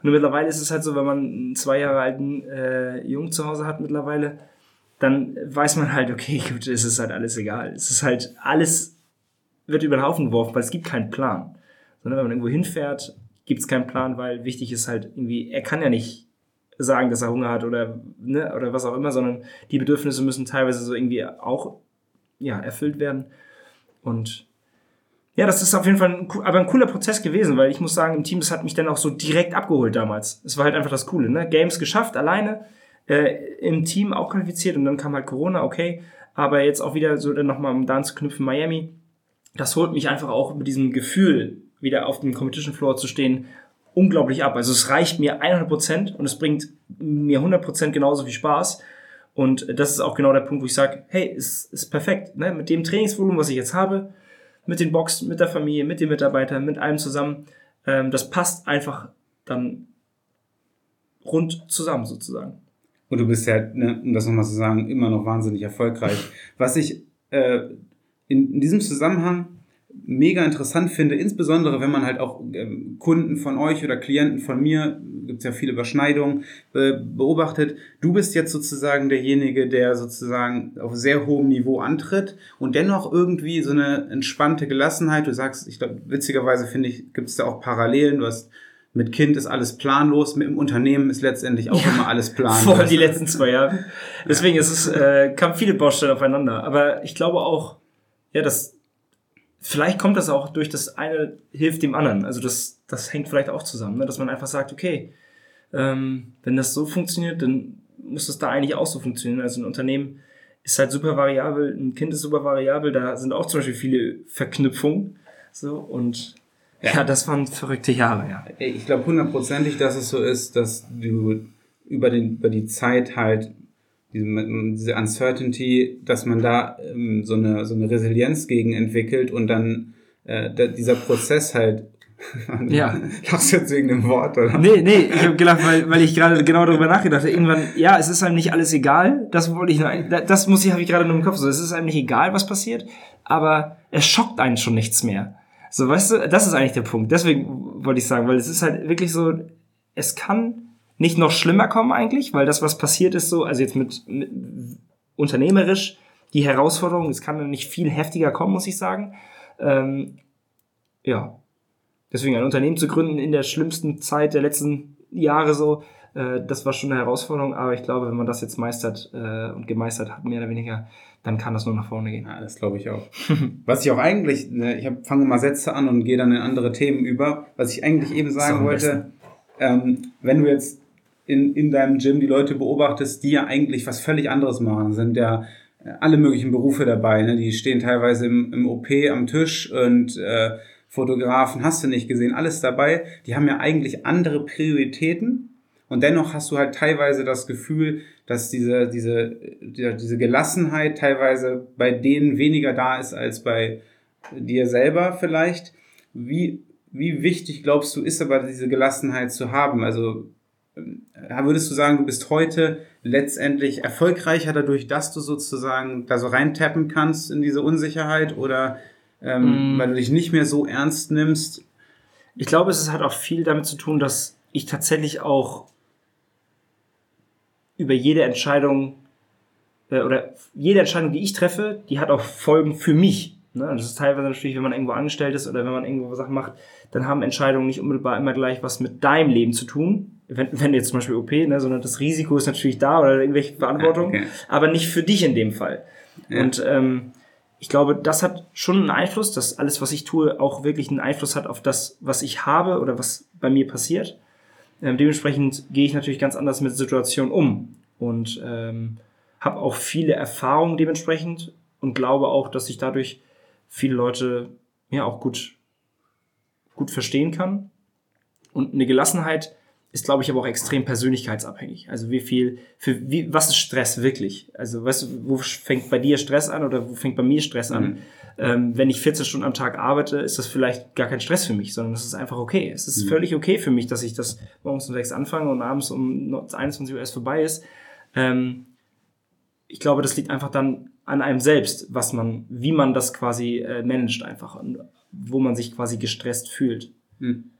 Nur mittlerweile ist es halt so, wenn man einen zwei Jahre alten äh, Jungen zu Hause hat mittlerweile, dann weiß man halt, okay, *laughs* gut, es ist halt alles egal. Es ist halt alles wird über den Haufen geworfen, weil es gibt keinen Plan. Sondern wenn man irgendwo hinfährt, gibt es keinen Plan, weil wichtig ist halt irgendwie, er kann ja nicht sagen, dass er Hunger hat oder, ne, oder was auch immer, sondern die Bedürfnisse müssen teilweise so irgendwie auch ja, erfüllt werden. Und ja, das ist auf jeden Fall ein, aber ein cooler Prozess gewesen, weil ich muss sagen, im Team, das hat mich dann auch so direkt abgeholt damals. Es war halt einfach das Coole, ne? Games geschafft, alleine, äh, im Team auch qualifiziert und dann kam halt Corona, okay. Aber jetzt auch wieder so dann nochmal, um da anzuknüpfen, Miami das holt mich einfach auch mit diesem Gefühl, wieder auf dem Competition Floor zu stehen, unglaublich ab. Also es reicht mir 100% und es bringt mir 100% genauso viel Spaß. Und das ist auch genau der Punkt, wo ich sage, hey, es ist perfekt. Ne? Mit dem Trainingsvolumen, was ich jetzt habe, mit den Boxen, mit der Familie, mit den Mitarbeitern, mit allem zusammen, ähm, das passt einfach dann rund zusammen sozusagen. Und du bist ja, ne, um das nochmal zu sagen, immer noch wahnsinnig erfolgreich. Was ich äh, in, in diesem Zusammenhang mega interessant finde, insbesondere wenn man halt auch ähm, Kunden von euch oder Klienten von mir, gibt es ja viele Überschneidungen, beobachtet. Du bist jetzt sozusagen derjenige, der sozusagen auf sehr hohem Niveau antritt und dennoch irgendwie so eine entspannte Gelassenheit. Du sagst, ich glaube, witzigerweise finde ich, gibt es da auch Parallelen. Du hast mit Kind ist alles planlos, mit dem Unternehmen ist letztendlich auch ja, immer alles planlos. Vor allem die letzten zwei Jahre. Deswegen ist es, äh, kamen viele Baustellen aufeinander. Aber ich glaube auch, ja, das, vielleicht kommt das auch durch das eine hilft dem anderen. Also das, das hängt vielleicht auch zusammen, ne? dass man einfach sagt, okay, ähm, wenn das so funktioniert, dann muss das da eigentlich auch so funktionieren. Also ein Unternehmen ist halt super variabel, ein Kind ist super variabel, da sind auch zum Beispiel viele Verknüpfungen. So, und Ja, das waren verrückte Jahre, ja. Ich glaube hundertprozentig, dass es so ist, dass du über, den, über die Zeit halt diese, diese Uncertainty, dass man da ähm, so, eine, so eine Resilienz gegen entwickelt und dann äh, da, dieser Prozess halt *laughs* Ja. Lachst du jetzt wegen dem Wort, oder? Nee, nee, ich habe gelacht, weil, weil ich gerade genau darüber nachgedacht habe. Irgendwann, ja, es ist einem nicht alles egal. Das wollte ich nur, das muss ich, habe ich gerade nur im Kopf. So, es ist einem nicht egal, was passiert, aber es schockt einen schon nichts mehr. So, weißt du, das ist eigentlich der Punkt. Deswegen wollte ich sagen, weil es ist halt wirklich so, es kann nicht noch schlimmer kommen eigentlich, weil das, was passiert ist, so, also jetzt mit, mit unternehmerisch, die Herausforderung, es kann nicht viel heftiger kommen, muss ich sagen. Ähm, ja, deswegen ein Unternehmen zu gründen in der schlimmsten Zeit der letzten Jahre so, äh, das war schon eine Herausforderung, aber ich glaube, wenn man das jetzt meistert äh, und gemeistert hat, mehr oder weniger, dann kann das nur nach vorne gehen. Ja, das glaube ich auch. *laughs* was ich auch eigentlich, ne, ich hab, fange mal Sätze an und gehe dann in andere Themen über. Was ich eigentlich eben sagen wollte, ähm, wenn du jetzt in, in deinem Gym die Leute beobachtest, die ja eigentlich was völlig anderes machen, sind ja äh, alle möglichen Berufe dabei. Ne? Die stehen teilweise im, im OP am Tisch und äh, Fotografen, hast du nicht gesehen, alles dabei. Die haben ja eigentlich andere Prioritäten. Und dennoch hast du halt teilweise das Gefühl, dass diese, diese, diese Gelassenheit teilweise bei denen weniger da ist als bei dir selber vielleicht. Wie, wie wichtig glaubst du, ist aber diese Gelassenheit zu haben? Also würdest du sagen, du bist heute letztendlich erfolgreicher dadurch, dass du sozusagen da so reintappen kannst in diese Unsicherheit oder ähm, mm. weil du dich nicht mehr so ernst nimmst. Ich glaube, es hat auch viel damit zu tun, dass ich tatsächlich auch über jede Entscheidung äh, oder jede Entscheidung, die ich treffe, die hat auch Folgen für mich. Ne? Das ist teilweise natürlich, wenn man irgendwo angestellt ist oder wenn man irgendwo Sachen macht, dann haben Entscheidungen nicht unmittelbar immer gleich was mit deinem Leben zu tun. Wenn, wenn jetzt zum Beispiel OP, ne, sondern das Risiko ist natürlich da oder irgendwelche Verantwortung, okay. aber nicht für dich in dem Fall. Ja. Und ähm, ich glaube, das hat schon einen Einfluss, dass alles, was ich tue, auch wirklich einen Einfluss hat auf das, was ich habe oder was bei mir passiert. Ähm, dementsprechend gehe ich natürlich ganz anders mit Situationen um und ähm, habe auch viele Erfahrungen dementsprechend und glaube auch, dass ich dadurch viele Leute ja auch gut, gut verstehen kann. Und eine Gelassenheit ist, glaube ich, aber auch extrem persönlichkeitsabhängig. Also wie viel, für wie, was ist Stress wirklich? Also weißt du, wo fängt bei dir Stress an oder wo fängt bei mir Stress an? Mhm. Ähm, wenn ich 14 Stunden am Tag arbeite, ist das vielleicht gar kein Stress für mich, sondern es ist einfach okay. Es ist mhm. völlig okay für mich, dass ich das morgens um 6 anfange und abends um 21 Uhr erst vorbei ist. Ähm, ich glaube, das liegt einfach dann an einem selbst, was man, wie man das quasi äh, managt einfach und wo man sich quasi gestresst fühlt. Mhm.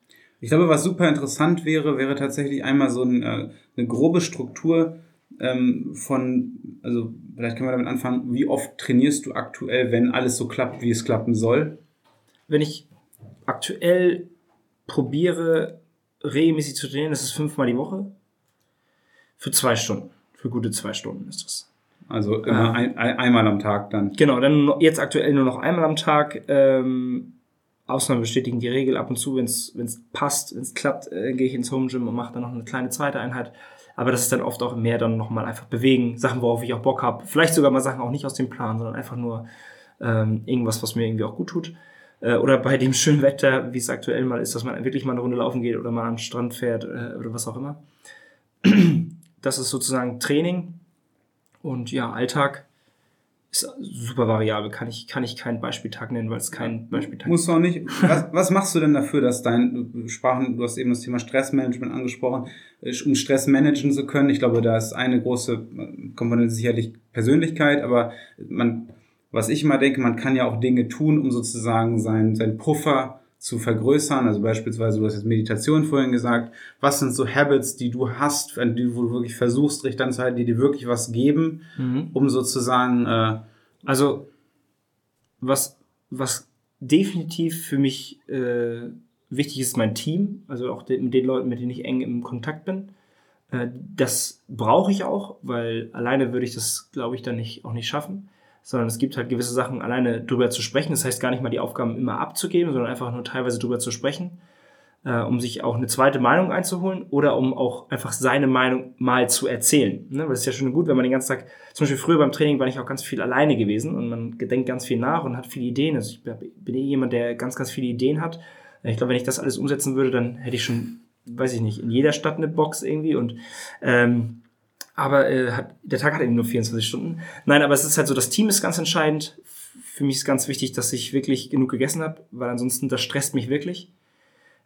Ich glaube, was super interessant wäre, wäre tatsächlich einmal so ein, äh, eine grobe Struktur ähm, von, also vielleicht können wir damit anfangen, wie oft trainierst du aktuell, wenn alles so klappt, wie es klappen soll? Wenn ich aktuell probiere, regelmäßig zu trainieren, das ist fünfmal die Woche. Für zwei Stunden. Für gute zwei Stunden ist das. Also immer ein, ein, einmal am Tag dann. Genau, dann jetzt aktuell nur noch einmal am Tag. Ähm, Ausnahmen bestätigen die Regel. Ab und zu, wenn es passt, wenn es klappt, äh, gehe ich ins Home Gym und mache dann noch eine kleine zweite Einheit. Aber das ist dann oft auch mehr dann nochmal einfach bewegen, Sachen, worauf ich auch Bock habe. Vielleicht sogar mal Sachen auch nicht aus dem Plan, sondern einfach nur ähm, irgendwas, was mir irgendwie auch gut tut. Äh, oder bei dem schönen Wetter, wie es aktuell mal ist, dass man wirklich mal eine Runde laufen geht oder mal am Strand fährt äh, oder was auch immer. *clears throat* Das ist sozusagen Training. Und ja, Alltag ist super variabel. Kann ich, kann ich keinen Beispieltag nennen, weil es kein Beispieltag ist. Muss auch nicht. *laughs* Was, was machst du denn dafür, dass dein, Sprachen, du hast eben das Thema Stressmanagement angesprochen, um Stress managen zu können? Ich glaube, da ist eine große Komponente sicherlich Persönlichkeit, aber man, was ich immer denke, man kann ja auch Dinge tun, um sozusagen sein, sein Puffer zu vergrößern. Also beispielsweise, du hast jetzt Meditation vorhin gesagt. Was sind so Habits, die du hast, die, wo du wirklich versuchst, dich dann zu halten, die dir wirklich was geben, mhm. um sozusagen. Äh, also, was, was definitiv für mich äh, wichtig ist, mein Team. Also auch mit den Leuten, mit denen ich eng im Kontakt bin. Äh, das brauche ich auch, weil alleine würde ich das, glaube ich, dann nicht, auch nicht schaffen sondern es gibt halt gewisse Sachen alleine drüber zu sprechen. Das heißt gar nicht mal die Aufgaben immer abzugeben, sondern einfach nur teilweise drüber zu sprechen, äh, um sich auch eine zweite Meinung einzuholen oder um auch einfach seine Meinung mal zu erzählen. Ne? Weil es ist ja schon gut, wenn man den ganzen Tag, zum Beispiel früher beim Training war ich auch ganz viel alleine gewesen und man gedenkt ganz viel nach und hat viele Ideen. Also ich bin eh jemand, der ganz, ganz viele Ideen hat Ich glaube, wenn ich das alles umsetzen würde, dann hätte ich schon, weiß ich nicht, in jeder Stadt eine Box irgendwie und ähm, aber äh, hat, der Tag hat eben nur 24 Stunden. Nein, aber es ist halt so, das Team ist ganz entscheidend. Für mich ist ganz wichtig, dass ich wirklich genug gegessen habe, weil ansonsten das stresst mich wirklich.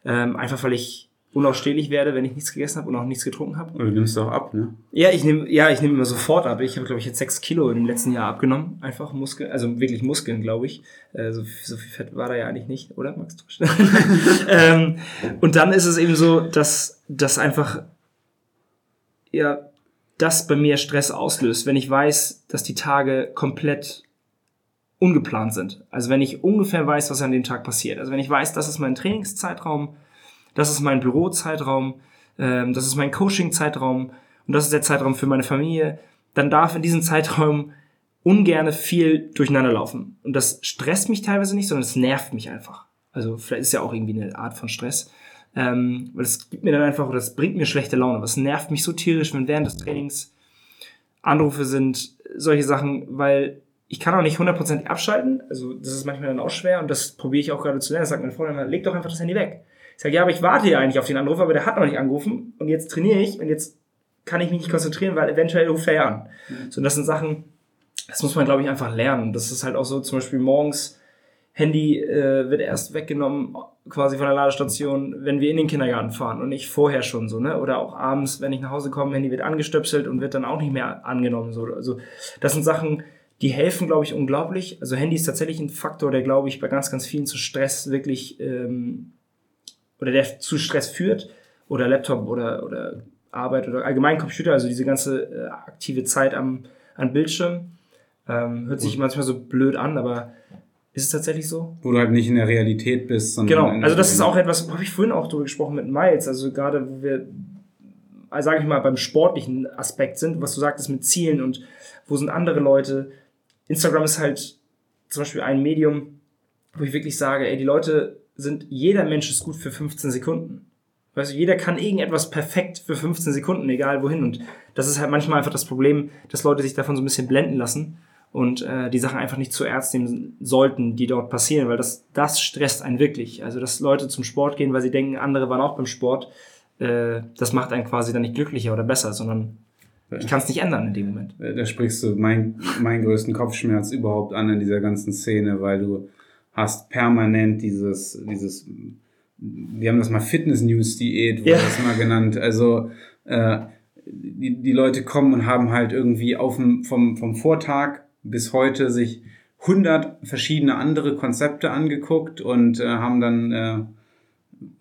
Ähm, einfach weil ich unausstehlich werde, wenn ich nichts gegessen habe und auch nichts getrunken habe. Und du nimmst auch ab, ne? Ja, ich nehme ja, ich nehme immer sofort ab. Ich habe, glaube ich, jetzt sechs Kilo im letzten Jahr abgenommen. Einfach Muskeln, also wirklich Muskeln, glaube ich. Äh, so, so, viel Fett war da ja eigentlich nicht, oder, Max? *laughs* ähm, und dann ist es eben so, dass das einfach ja das bei mir Stress auslöst, wenn ich weiß, dass die Tage komplett ungeplant sind. Also wenn ich ungefähr weiß, was an dem Tag passiert. Also wenn ich weiß, das ist mein Trainingszeitraum, das ist mein Bürozeitraum, ähm, das ist mein Coaching-Zeitraum und das ist der Zeitraum für meine Familie, dann darf in diesem Zeitraum ungerne viel durcheinander laufen. Und das stresst mich teilweise nicht, sondern es nervt mich einfach. Also vielleicht ist ja auch irgendwie eine Art von Stress. Ähm, weil das gibt mir dann einfach, oder das bringt mir schlechte Laune. Es nervt mich so tierisch, wenn während des Trainings Anrufe sind, solche Sachen, weil ich kann auch nicht hundertprozentig abschalten. Also das ist manchmal dann auch schwer und das probiere ich auch gerade zu lernen. Das sagt meine Freundin, leg doch einfach das Handy weg. Ich sage, ja, aber ich warte ja eigentlich auf den Anruf, aber der hat noch nicht angerufen und jetzt trainiere ich und jetzt kann ich mich nicht konzentrieren, weil eventuell ruft er ja an. Mhm. So, das sind Sachen, das muss man, glaube ich, einfach lernen. Das ist halt auch so, zum Beispiel morgens, Handy äh, wird erst weggenommen, quasi von der Ladestation, wenn wir in den Kindergarten fahren und nicht vorher schon so, ne? Oder auch abends, wenn ich nach Hause komme, Handy wird angestöpselt und wird dann auch nicht mehr angenommen. So. Also das sind Sachen, die helfen, glaube ich, unglaublich. Also Handy ist tatsächlich ein Faktor, der, glaube ich, bei ganz, ganz vielen zu Stress wirklich ähm, oder der zu Stress führt. Oder Laptop oder, oder Arbeit oder allgemein Computer, also diese ganze äh, aktive Zeit am, am Bildschirm. Ähm, hört sich manchmal so blöd an, aber ist es tatsächlich so? Wo du halt nicht in der Realität bist, sondern. Genau, also das ist auch etwas, habe ich vorhin auch darüber gesprochen mit Miles, also gerade wo wir, äh, sage ich mal, beim sportlichen Aspekt sind, was du sagtest mit Zielen und wo sind andere Leute. Instagram ist halt zum Beispiel ein Medium, wo ich wirklich sage, ey, die Leute sind, jeder Mensch ist gut für 15 Sekunden. Weißt du, jeder kann irgendetwas perfekt für 15 Sekunden, egal wohin. Und das ist halt manchmal einfach das Problem, dass Leute sich davon so ein bisschen blenden lassen und äh, die Sachen einfach nicht zu ernst nehmen sollten, die dort passieren, weil das, das stresst einen wirklich. Also, dass Leute zum Sport gehen, weil sie denken, andere waren auch beim Sport, äh, das macht einen quasi dann nicht glücklicher oder besser, sondern ich kann es nicht ändern in dem Moment. Da sprichst du mein, meinen größten Kopfschmerz überhaupt an in dieser ganzen Szene, weil du hast permanent dieses, dieses, wir haben das mal Fitness-News-Diät, wurde ja. das mal genannt. Also äh, die, die Leute kommen und haben halt irgendwie auf dem, vom, vom Vortag bis heute sich 100 verschiedene andere Konzepte angeguckt und äh, haben dann äh,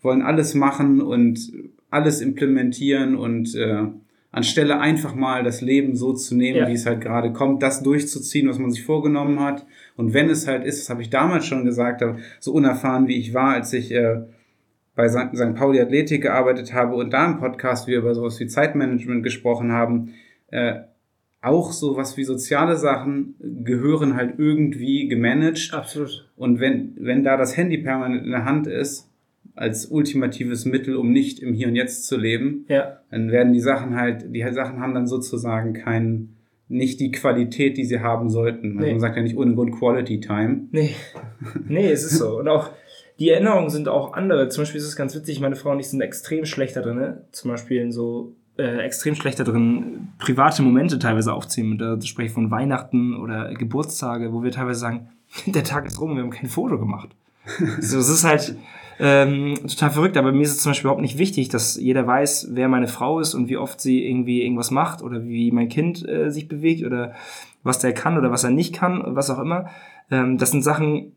wollen alles machen und alles implementieren und äh, anstelle einfach mal das Leben so zu nehmen, ja. wie es halt gerade kommt, das durchzuziehen, was man sich vorgenommen hat. Und wenn es halt ist, das habe ich damals schon gesagt, so unerfahren wie ich war, als ich äh, bei St. Pauli Athletik gearbeitet habe und da im Podcast wir über sowas wie Zeitmanagement gesprochen haben, äh, auch sowas wie soziale Sachen gehören halt irgendwie gemanagt. Absolut. Und wenn, wenn da das Handy permanent in der Hand ist, als ultimatives Mittel, um nicht im Hier und Jetzt zu leben, ja. dann werden die Sachen halt, die Sachen haben dann sozusagen keinen, nicht die Qualität, die sie haben sollten. Also nee. Man sagt ja nicht ohne Grund Quality Time. Nee. Nee, es ist so. Und auch die Erinnerungen sind auch andere. Zum Beispiel ist es ganz witzig, meine Frau und ich sind extrem schlechter drin, ne? zum Beispiel in so äh, extrem schlechter drin, private Momente teilweise aufziehen. Da spreche ich von Weihnachten oder Geburtstage, wo wir teilweise sagen, *laughs* der Tag ist rum wir haben kein Foto gemacht. *laughs* so, es ist halt ähm, total verrückt, aber mir ist es zum Beispiel überhaupt nicht wichtig, dass jeder weiß, wer meine Frau ist und wie oft sie irgendwie irgendwas macht oder wie mein Kind äh, sich bewegt oder was der kann oder was er nicht kann, was auch immer. Ähm, das sind Sachen,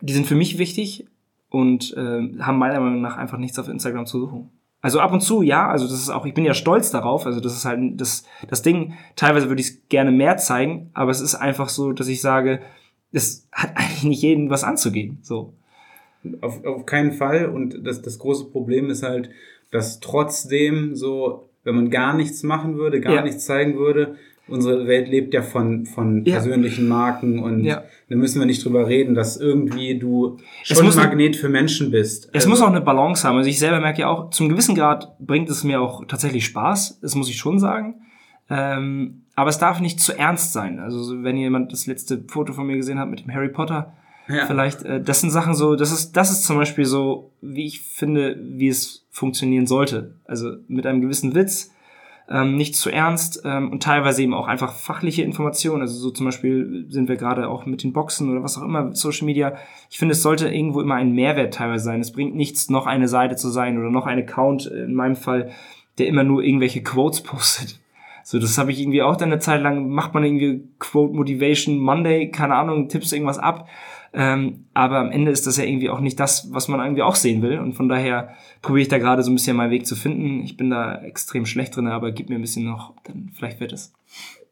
die sind für mich wichtig und äh, haben meiner Meinung nach einfach nichts auf Instagram zu suchen. Also ab und zu, ja, also das ist auch, ich bin ja stolz darauf, also das ist halt das, das Ding, teilweise würde ich es gerne mehr zeigen, aber es ist einfach so, dass ich sage, es hat *laughs* eigentlich nicht jedem was anzugehen, so. Auf, auf keinen Fall und das, das große Problem ist halt, dass trotzdem so, wenn man gar nichts machen würde, gar ja. nichts zeigen würde, unsere Welt lebt ja von, von ja. persönlichen Marken und ja. da müssen wir nicht drüber reden, dass irgendwie du schon ein Magnet für Menschen bist. Es also muss auch eine Balance haben. Also ich selber merke ja auch, zum gewissen Grad bringt es mir auch tatsächlich Spaß, das muss ich schon sagen. Ähm, aber es darf nicht zu ernst sein. Also wenn jemand das letzte Foto von mir gesehen hat mit dem Harry Potter, Ja. Vielleicht, äh, das sind Sachen so, das ist, das ist zum Beispiel so, wie ich finde, wie es funktionieren sollte. Also mit einem gewissen Witz, ähm, nicht zu ernst ähm, und teilweise eben auch einfach fachliche Informationen. Also so zum Beispiel sind wir gerade auch mit den Boxen oder was auch immer, Social Media. Ich finde, es sollte irgendwo immer ein Mehrwert teilweise sein. Es bringt nichts, noch eine Seite zu sein oder noch ein Account, in meinem Fall, der immer nur irgendwelche Quotes *laughs* postet. So, das habe ich irgendwie auch dann eine Zeit lang, macht man irgendwie Quote Motivation Monday, keine Ahnung, tippst irgendwas ab. Ähm, aber am Ende ist das ja irgendwie auch nicht das, was man irgendwie auch sehen will. Und von daher probiere ich da gerade so ein bisschen meinen Weg zu finden. Ich bin da extrem schlecht drin, aber gib mir ein bisschen noch, dann vielleicht wird es.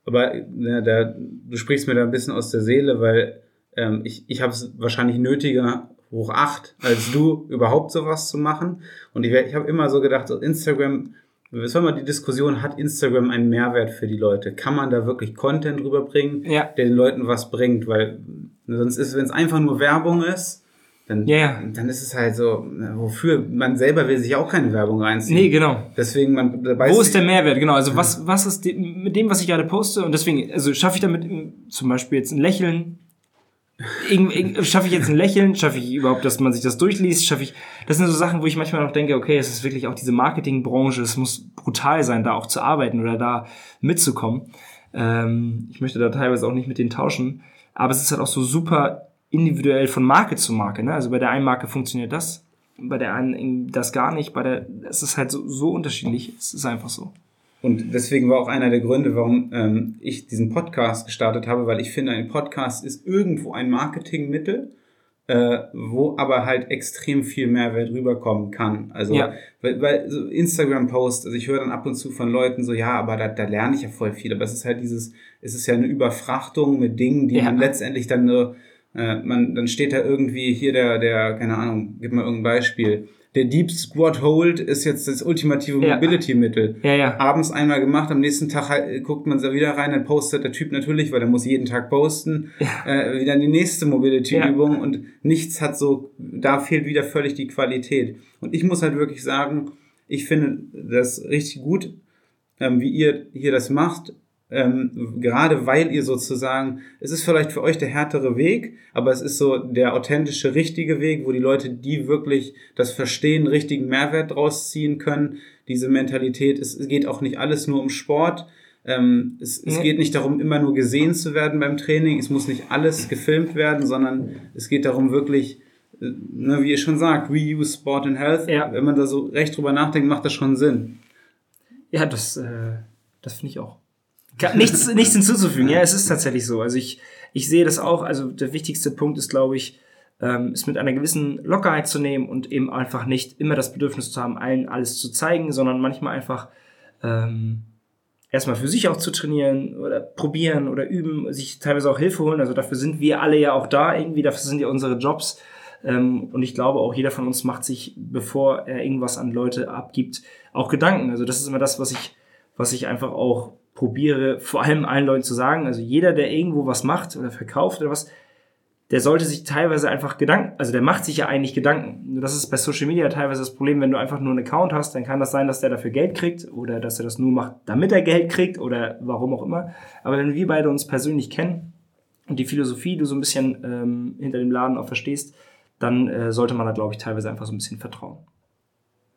Aber ja, da, du sprichst mir da ein bisschen aus der Seele, weil ähm, ich, ich habe es wahrscheinlich nötiger, hoch acht, als du überhaupt sowas zu machen. Und ich, ich habe immer so gedacht, so Instagram es war mal die Diskussion, hat Instagram einen Mehrwert für die Leute? Kann man da wirklich Content rüberbringen, ja. der den Leuten was bringt? Weil sonst ist, wenn es einfach nur Werbung ist, dann, ja, ja. dann ist es halt so, wofür? Man selber will sich auch keine Werbung reinziehen. Nee, genau. Deswegen, man, Wo ist der Mehrwert? Genau. Also, was, was ist die, mit dem, was ich gerade poste? Und deswegen, also, schaffe ich damit zum Beispiel jetzt ein Lächeln schaffe ich jetzt ein Lächeln? Schaffe ich überhaupt, dass man sich das durchliest? Schaffe ich, das sind so Sachen, wo ich manchmal noch denke, okay, es ist wirklich auch diese Marketingbranche, es muss brutal sein, da auch zu arbeiten oder da mitzukommen. Ähm, ich möchte da teilweise auch nicht mit denen tauschen, aber es ist halt auch so super individuell von Marke zu Marke. Ne? Also bei der einen Marke funktioniert das, bei der einen das gar nicht, bei der, es ist halt so, so unterschiedlich, es ist einfach so. Und deswegen war auch einer der Gründe, warum ähm, ich diesen Podcast gestartet habe, weil ich finde, ein Podcast ist irgendwo ein Marketingmittel, äh, wo aber halt extrem viel Mehrwert rüberkommen kann. Also, ja. weil, weil so Instagram-Post, also ich höre dann ab und zu von Leuten so, ja, aber da, da lerne ich ja voll viel. Aber es ist halt dieses, es ist ja eine Überfrachtung mit Dingen, die ja. man letztendlich dann nur, äh, man, dann steht da irgendwie hier der, der, keine Ahnung, gib mal irgendein Beispiel der Deep Squat Hold ist jetzt das ultimative ja. Mobility-Mittel. Ja, ja. Abends einmal gemacht, am nächsten Tag halt, guckt man da wieder rein, dann postet der Typ natürlich, weil er muss jeden Tag posten, äh, wieder die nächste Mobility-Übung und nichts hat so, da fehlt wieder völlig die Qualität. Und ich muss halt wirklich sagen, ich finde das richtig gut, ähm, wie ihr hier das macht ähm, gerade weil ihr sozusagen, es ist vielleicht für euch der härtere Weg, aber es ist so der authentische, richtige Weg, wo die Leute, die wirklich das verstehen, richtigen Mehrwert draus ziehen können. Diese Mentalität, es geht auch nicht alles nur um Sport. Ähm, es, es geht nicht darum, immer nur gesehen zu werden beim Training. Es muss nicht alles gefilmt werden, sondern es geht darum, wirklich, äh, ne, wie ihr schon sagt, Reuse Sport and Health. Ja. Wenn man da so recht drüber nachdenkt, macht das schon Sinn. Ja, das, äh, das finde ich auch nichts, nichts hinzuzufügen. Ja, es ist tatsächlich so. Also ich, ich sehe das auch. Also der wichtigste Punkt ist, glaube ich, ähm, es mit einer gewissen Lockerheit zu nehmen und eben einfach nicht immer das Bedürfnis zu haben, allen alles zu zeigen, sondern manchmal einfach ähm, erstmal für sich auch zu trainieren oder probieren oder üben, sich teilweise auch Hilfe holen. Also dafür sind wir alle ja auch da irgendwie, dafür sind ja unsere Jobs. Ähm, und ich glaube auch jeder von uns macht sich, bevor er irgendwas an Leute abgibt, auch Gedanken. Also das ist immer das, was ich, was ich einfach auch probiere vor allem allen Leuten zu sagen, also jeder, der irgendwo was macht oder verkauft oder was, der sollte sich teilweise einfach Gedanken, also der macht sich ja eigentlich Gedanken. Nur das ist bei Social Media teilweise das Problem, wenn du einfach nur einen Account hast, dann kann das sein, dass der dafür Geld kriegt oder dass er das nur macht, damit er Geld kriegt oder warum auch immer. Aber wenn wir beide uns persönlich kennen und die Philosophie du so ein bisschen ähm, hinter dem Laden auch verstehst, dann äh, sollte man da, glaube ich, teilweise einfach so ein bisschen vertrauen.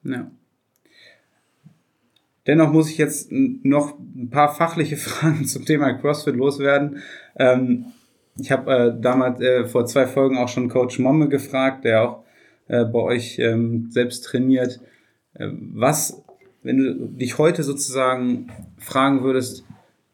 Ja. Dennoch muss ich jetzt noch ein paar fachliche *laughs* Fragen zum Thema CrossFit loswerden. Ähm, ich habe äh, damals äh, vor zwei Folgen auch schon Coach Momme gefragt, der auch äh, bei euch ähm, selbst trainiert. Äh, was, wenn du dich heute sozusagen fragen würdest,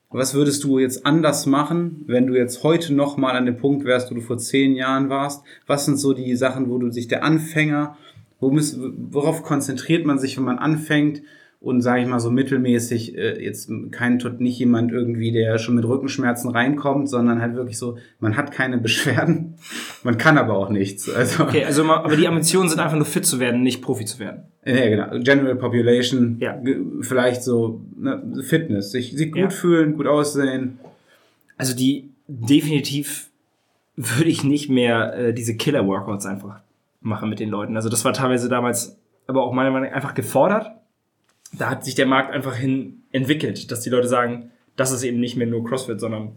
was würdest du jetzt anders machen, wenn du jetzt heute nochmal an dem Punkt wärst, wo du vor zehn Jahren warst? Was sind so die Sachen, wo du sich der Anfänger, wo muss, worauf konzentriert man sich, wenn man anfängt? Und sage ich mal so mittelmäßig äh, jetzt kein nicht jemand irgendwie, der schon mit Rückenschmerzen reinkommt, sondern halt wirklich so, man hat keine Beschwerden, *laughs* man kann aber auch nichts. Also okay, also aber die Ambitionen sind einfach nur fit zu werden, nicht Profi zu werden. Ja, genau. General Population, ja. vielleicht so ne, Fitness, sich, sich gut ja. fühlen, gut aussehen. Also die definitiv würde ich nicht mehr äh, diese Killer-Workouts einfach machen mit den Leuten. Also das war teilweise damals aber auch meiner Meinung nach einfach gefordert da hat sich der Markt einfach hin entwickelt, dass die Leute sagen, das ist eben nicht mehr nur CrossFit, sondern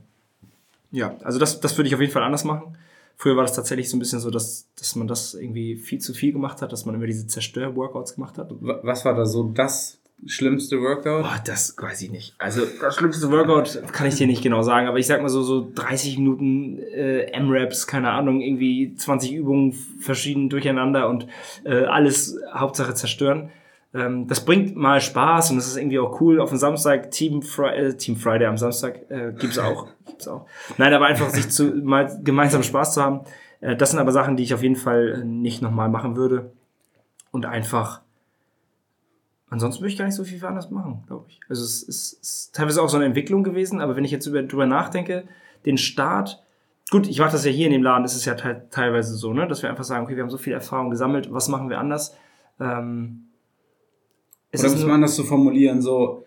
ja, also das, das würde ich auf jeden Fall anders machen. Früher war das tatsächlich so ein bisschen so, dass, dass man das irgendwie viel zu viel gemacht hat, dass man immer diese Zerstör-Workouts gemacht hat. Was war da so das schlimmste Workout? Boah, das weiß ich nicht. Also das schlimmste Workout kann ich dir nicht genau sagen, aber ich sag mal so, so 30 Minuten äh, M-Raps, keine Ahnung, irgendwie 20 Übungen verschieden durcheinander und äh, alles Hauptsache zerstören. Ähm, das bringt mal Spaß und das ist irgendwie auch cool. Auf dem Samstag Team, Fri äh, Team Friday am Samstag äh, gibt's auch, *laughs* gibt's auch. Nein, aber einfach sich zu mal gemeinsam Spaß zu haben. Äh, das sind aber Sachen, die ich auf jeden Fall nicht nochmal machen würde und einfach Ansonsten würde ich gar nicht so viel anders machen, glaube ich. Also es ist, ist, teilweise auch so eine Entwicklung gewesen, aber wenn ich jetzt über, drüber nachdenke, den Start, gut, ich mache das ja hier in dem Laden, ist es ja te teilweise so, ne, dass wir einfach sagen, okay, wir haben so viel Erfahrung gesammelt, was machen wir anders? Ähm, es Oder muss man das so formulieren, so,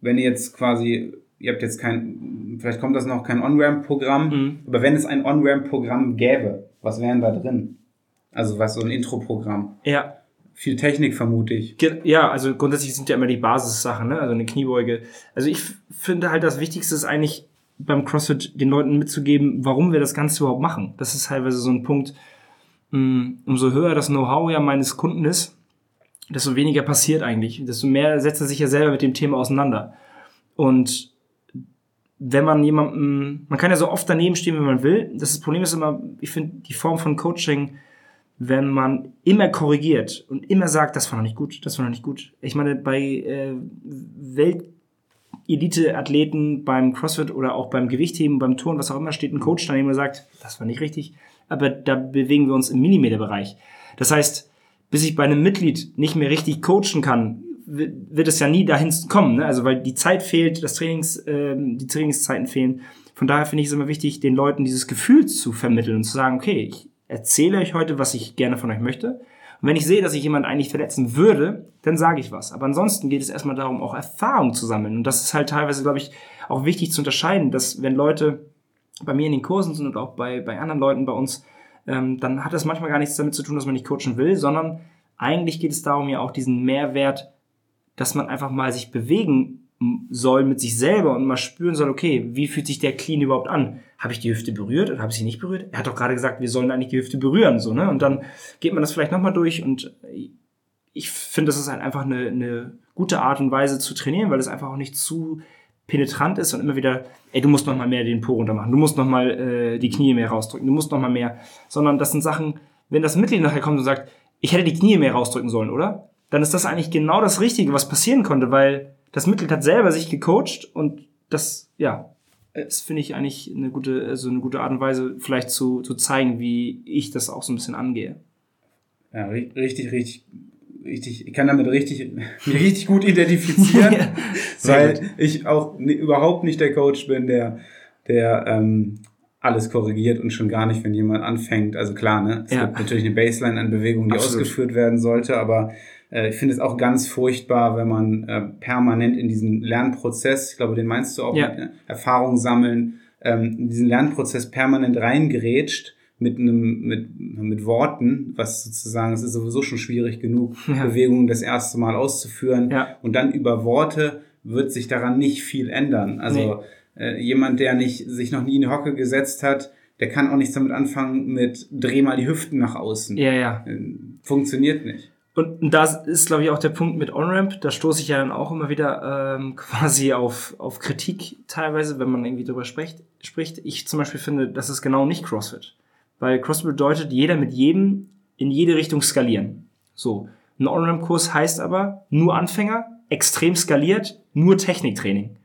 wenn ihr jetzt quasi, ihr habt jetzt kein, vielleicht kommt das noch kein On-Ramp-Programm, mhm. aber wenn es ein On-Ramp-Programm gäbe, was wären da drin? Also was so ein Intro-Programm. Ja, viel Technik, vermute ich. Ja, also grundsätzlich sind ja immer die Basissachen, ne? Also eine Kniebeuge. Also ich finde halt, das Wichtigste ist eigentlich beim CrossFit den Leuten mitzugeben, warum wir das Ganze überhaupt machen. Das ist teilweise so ein Punkt, hm, umso höher das Know-how ja meines Kunden ist, desto weniger passiert eigentlich. Desto mehr setzt er sich ja selber mit dem Thema auseinander. Und wenn man jemanden, man kann ja so oft daneben stehen, wie man will. Das Problem ist immer, ich finde, die Form von Coaching wenn man immer korrigiert und immer sagt, das war noch nicht gut, das war noch nicht gut. Ich meine, bei äh, Welt-Elite-Athleten beim CrossFit oder auch beim Gewichtheben, beim Turn, was auch immer, steht ein Coach daneben und sagt, das war nicht richtig, aber da bewegen wir uns im Millimeterbereich. Das heißt, bis ich bei einem Mitglied nicht mehr richtig coachen kann, wird es ja nie dahin kommen, ne? also weil die Zeit fehlt, das Trainings, äh, die Trainingszeiten fehlen. Von daher finde ich es immer wichtig, den Leuten dieses Gefühl zu vermitteln und zu sagen, okay, ich, erzähle euch heute, was ich gerne von euch möchte. Und wenn ich sehe, dass ich jemand eigentlich verletzen würde, dann sage ich was. Aber ansonsten geht es erstmal darum, auch Erfahrung zu sammeln. Und das ist halt teilweise, glaube ich, auch wichtig zu unterscheiden, dass wenn Leute bei mir in den Kursen sind und auch bei, bei anderen Leuten bei uns, ähm, dann hat das manchmal gar nichts damit zu tun, dass man nicht coachen will, sondern eigentlich geht es darum, ja auch diesen Mehrwert, dass man einfach mal sich bewegen soll mit sich selber und mal spüren soll, okay, wie fühlt sich der Clean überhaupt an? Habe ich die Hüfte berührt oder habe ich sie nicht berührt? Er hat doch gerade gesagt, wir sollen eigentlich die Hüfte berühren, so, ne? Und dann geht man das vielleicht nochmal durch und ich finde, das ist halt einfach eine, eine gute Art und Weise zu trainieren, weil es einfach auch nicht zu penetrant ist und immer wieder, ey, du musst noch mal mehr den Po runter machen, du musst noch mal äh, die Knie mehr rausdrücken, du musst noch mal mehr, sondern das sind Sachen, wenn das Mitglied nachher kommt und sagt, ich hätte die Knie mehr rausdrücken sollen, oder? Dann ist das eigentlich genau das Richtige, was passieren konnte, weil das Mitglied hat selber sich gecoacht und das, ja, das finde ich eigentlich eine gute, also eine gute Art und Weise, vielleicht zu, zu zeigen, wie ich das auch so ein bisschen angehe. Ja, richtig, richtig, richtig, ich kann damit richtig, mich richtig gut identifizieren, *laughs* ja, weil gut. ich auch überhaupt nicht der Coach bin, der, der ähm, alles korrigiert und schon gar nicht, wenn jemand anfängt. Also klar, ne? Es ja. gibt natürlich eine Baseline an Bewegungen, die Absolut. ausgeführt werden sollte, aber äh, ich finde es auch ganz furchtbar, wenn man äh, permanent in diesen Lernprozess, ich glaube, den meinst du auch, ja. mit, äh, Erfahrung sammeln, ähm, in diesen Lernprozess permanent reingerätscht mit einem mit mit Worten, was sozusagen es ist sowieso schon schwierig genug ja. Bewegungen das erste Mal auszuführen ja. und dann über Worte wird sich daran nicht viel ändern. Also nee. äh, jemand, der nicht sich noch nie in die Hocke gesetzt hat, der kann auch nichts damit anfangen mit dreh mal die Hüften nach außen. Ja, ja. Äh, funktioniert nicht. Und da ist, glaube ich, auch der Punkt mit On-Ramp. Da stoße ich ja dann auch immer wieder ähm, *laughs* quasi auf, auf Kritik teilweise, wenn man irgendwie darüber spricht, spricht. Ich zum Beispiel finde, das ist genau nicht CrossFit. Weil CrossFit bedeutet, jeder mit jedem in jede Richtung skalieren. So. Ein On-Ramp-Kurs heißt aber nur Anfänger, extrem skaliert, nur Techniktraining.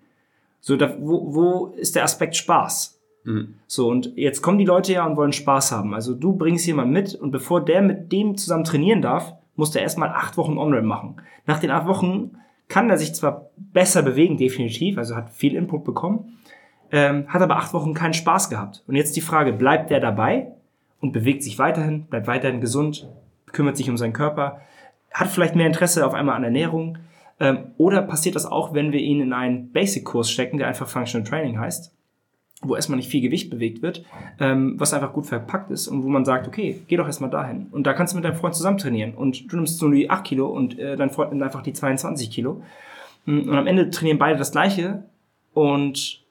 So, da, wo, wo ist der Aspekt Spaß? Mhm. So, und jetzt kommen die Leute ja und wollen Spaß haben. Also du bringst jemanden mit und bevor der mit dem zusammen trainieren darf, musste erstmal acht Wochen On-Ramp machen. Nach den acht Wochen kann er sich zwar besser bewegen, definitiv, also hat viel Input bekommen, ähm, hat aber acht Wochen keinen Spaß gehabt. Und jetzt die Frage, bleibt der dabei und bewegt sich weiterhin, bleibt weiterhin gesund, kümmert sich um seinen Körper, hat vielleicht mehr Interesse auf einmal an Ernährung, ähm, oder passiert das auch, wenn wir ihn in einen Basic-Kurs stecken, der einfach Functional Training heißt, wo erstmal nicht viel Gewicht bewegt wird, ähm, was einfach gut verpackt ist und wo man sagt, okay, geh doch erstmal dahin. Und da kannst du mit deinem Freund zusammen trainieren. Und du nimmst so die 8 Kilo und äh, dein Freund nimmt einfach die 22 Kilo. Und am Ende trainieren beide das gleiche und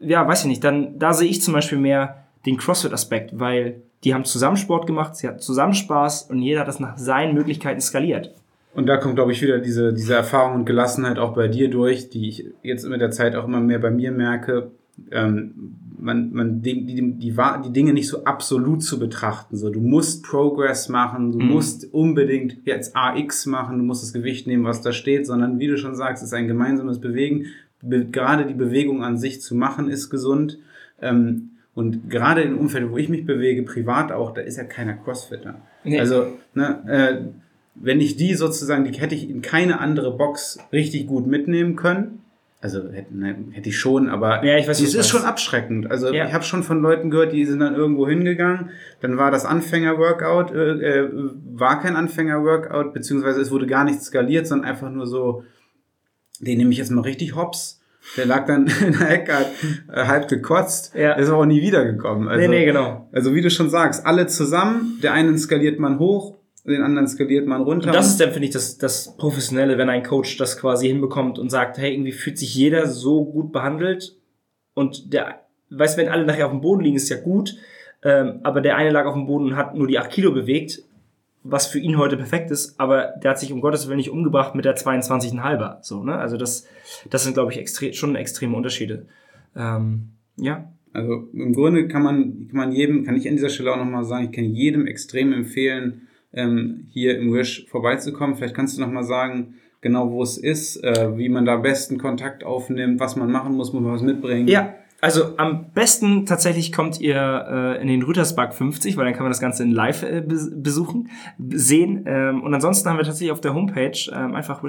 ja, weiß ich nicht, dann, da sehe ich zum Beispiel mehr den CrossFit-Aspekt, weil die haben zusammen Sport gemacht, sie hatten zusammen Spaß und jeder hat das nach seinen Möglichkeiten skaliert. Und da kommt, glaube ich, wieder diese, diese Erfahrung und Gelassenheit auch bei dir durch, die ich jetzt mit der Zeit auch immer mehr bei mir merke. Ähm, man, man die, die, die, die Dinge nicht so absolut zu betrachten. So, du musst Progress machen, du mhm. musst unbedingt jetzt AX machen, du musst das Gewicht nehmen, was da steht, sondern wie du schon sagst, es ist ein gemeinsames Bewegen. Be gerade die Bewegung an sich zu machen, ist gesund. Ähm, und gerade im Umfeld, wo ich mich bewege, privat auch, da ist ja keiner Crossfitter. Nee. Also, ne, äh, wenn ich die sozusagen, die hätte ich in keine andere Box richtig gut mitnehmen können. Also hätte, ne, hätte ich schon, aber ja, ich weiß, es ist schon abschreckend. Also ja. ich habe schon von Leuten gehört, die sind dann irgendwo hingegangen, dann war das Anfänger-Workout, äh, äh, war kein Anfänger-Workout, beziehungsweise es wurde gar nicht skaliert, sondern einfach nur so, den nehme ich jetzt mal richtig hops. Der lag dann *laughs* in der Ecke, hat äh, halb gekotzt, ja. ist aber auch nie wiedergekommen. Also, nee, nee, genau. Also wie du schon sagst, alle zusammen, der einen skaliert man hoch, den anderen skaliert man runter. Und das ist dann, finde ich, das, das Professionelle, wenn ein Coach das quasi hinbekommt und sagt, hey, irgendwie fühlt sich jeder so gut behandelt und der, weißt du, wenn alle nachher auf dem Boden liegen, ist ja gut, ähm, aber der eine lag auf dem Boden und hat nur die 8 Kilo bewegt, was für ihn heute perfekt ist, aber der hat sich um Gottes Willen nicht umgebracht mit der 22,5er. So, ne? Also das, das sind, glaube ich, extre schon extreme Unterschiede. Ähm, ja. Also im Grunde kann man, kann man jedem, kann ich an dieser Stelle auch nochmal sagen, ich kann jedem extrem empfehlen, ähm, hier im Wish vorbeizukommen. Vielleicht kannst du noch mal sagen, genau wo es ist, äh, wie man da besten Kontakt aufnimmt, was man machen muss, muss man was mitbringen. Ja, also am besten tatsächlich kommt ihr äh, in den Rüterspark 50, weil dann kann man das Ganze in Live äh, besuchen, sehen. Ähm, und ansonsten haben wir tatsächlich auf der Homepage ähm, einfach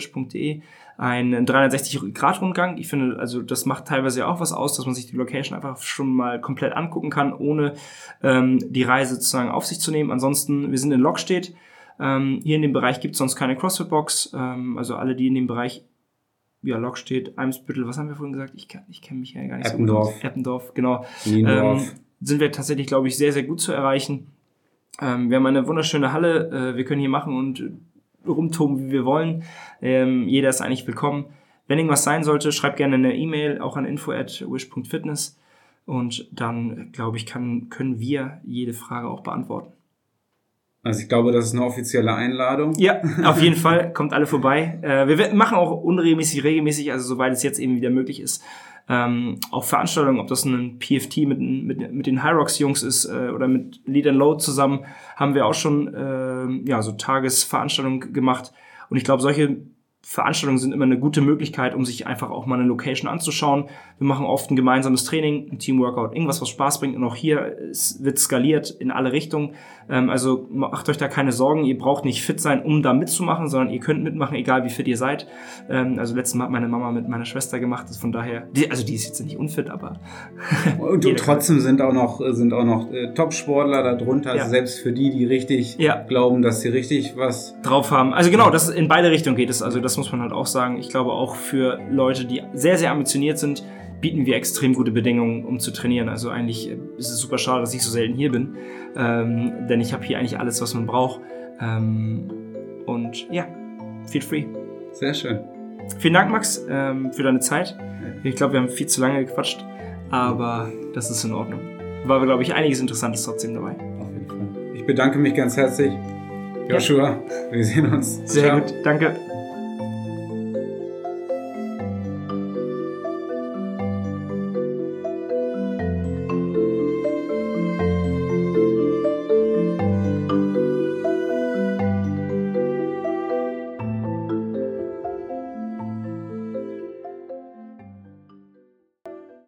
einen 360-Grad-Rundgang. Ich finde, also das macht teilweise auch was aus, dass man sich die Location einfach schon mal komplett angucken kann, ohne ähm, die Reise sozusagen auf sich zu nehmen. Ansonsten, wir sind in Lockstedt. Ähm, hier in dem Bereich gibt es sonst keine CrossFit-Box. Ähm, also alle, die in dem Bereich ja, Lockstedt, Eimsbüttel, was haben wir vorhin gesagt? Ich, ich kenne mich ja gar nicht Eppendorf. so gut. Eppendorf, genau. Ähm, sind wir tatsächlich, glaube ich, sehr, sehr gut zu erreichen. Ähm, wir haben eine wunderschöne Halle. Äh, wir können hier machen und rumtoben, wie wir wollen. Ähm, jeder ist eigentlich willkommen. Wenn irgendwas sein sollte, schreibt gerne eine E-Mail, auch an info@wish.fitness und dann, glaube ich, kann, können wir jede Frage auch beantworten. Also ich glaube, das ist eine offizielle Einladung. Ja, *laughs* auf jeden Fall. Kommt alle vorbei. Äh, wir machen auch unregelmäßig, regelmäßig, also soweit es jetzt eben wieder möglich ist, ähm, auch Veranstaltungen, ob das ein PFT mit, mit, mit den Hyrox-Jungs ist äh, oder mit Lead and Load zusammen, haben wir auch schon äh, ja, so Tagesveranstaltungen gemacht. Und ich glaube, solche Veranstaltungen sind immer eine gute Möglichkeit, um sich einfach auch mal eine Location anzuschauen. Wir machen oft ein gemeinsames Training, ein Teamworkout, irgendwas, was Spaß bringt. Und auch hier wird skaliert in alle Richtungen. Ähm, also macht euch da keine Sorgen. Ihr braucht nicht fit sein, um da mitzumachen, sondern ihr könnt mitmachen, egal wie fit ihr seid. Ähm, also letztes Mal hat meine Mama mit meiner Schwester gemacht. Das von daher, also die ist jetzt nicht unfit, aber *laughs* und, und trotzdem sind auch noch sind auch noch äh, Top-Sportler darunter. Also ja. selbst für die, die richtig ja. glauben, dass sie richtig was drauf haben. Also genau, das in beide Richtungen geht es. Also das muss man halt auch sagen. Ich glaube auch für Leute, die sehr sehr ambitioniert sind bieten wir extrem gute Bedingungen, um zu trainieren. Also eigentlich ist es super schade, dass ich so selten hier bin, ähm, denn ich habe hier eigentlich alles, was man braucht. Ähm, und ja, feel free. Sehr schön. Vielen Dank, Max, ähm, für deine Zeit. Ich glaube, wir haben viel zu lange gequatscht, aber das ist in Ordnung. War, glaube ich, einiges Interessantes trotzdem dabei. Auf jeden Fall. Ich bedanke mich ganz herzlich. Joshua, ja. wir sehen uns. Sehr Ciao. gut, danke.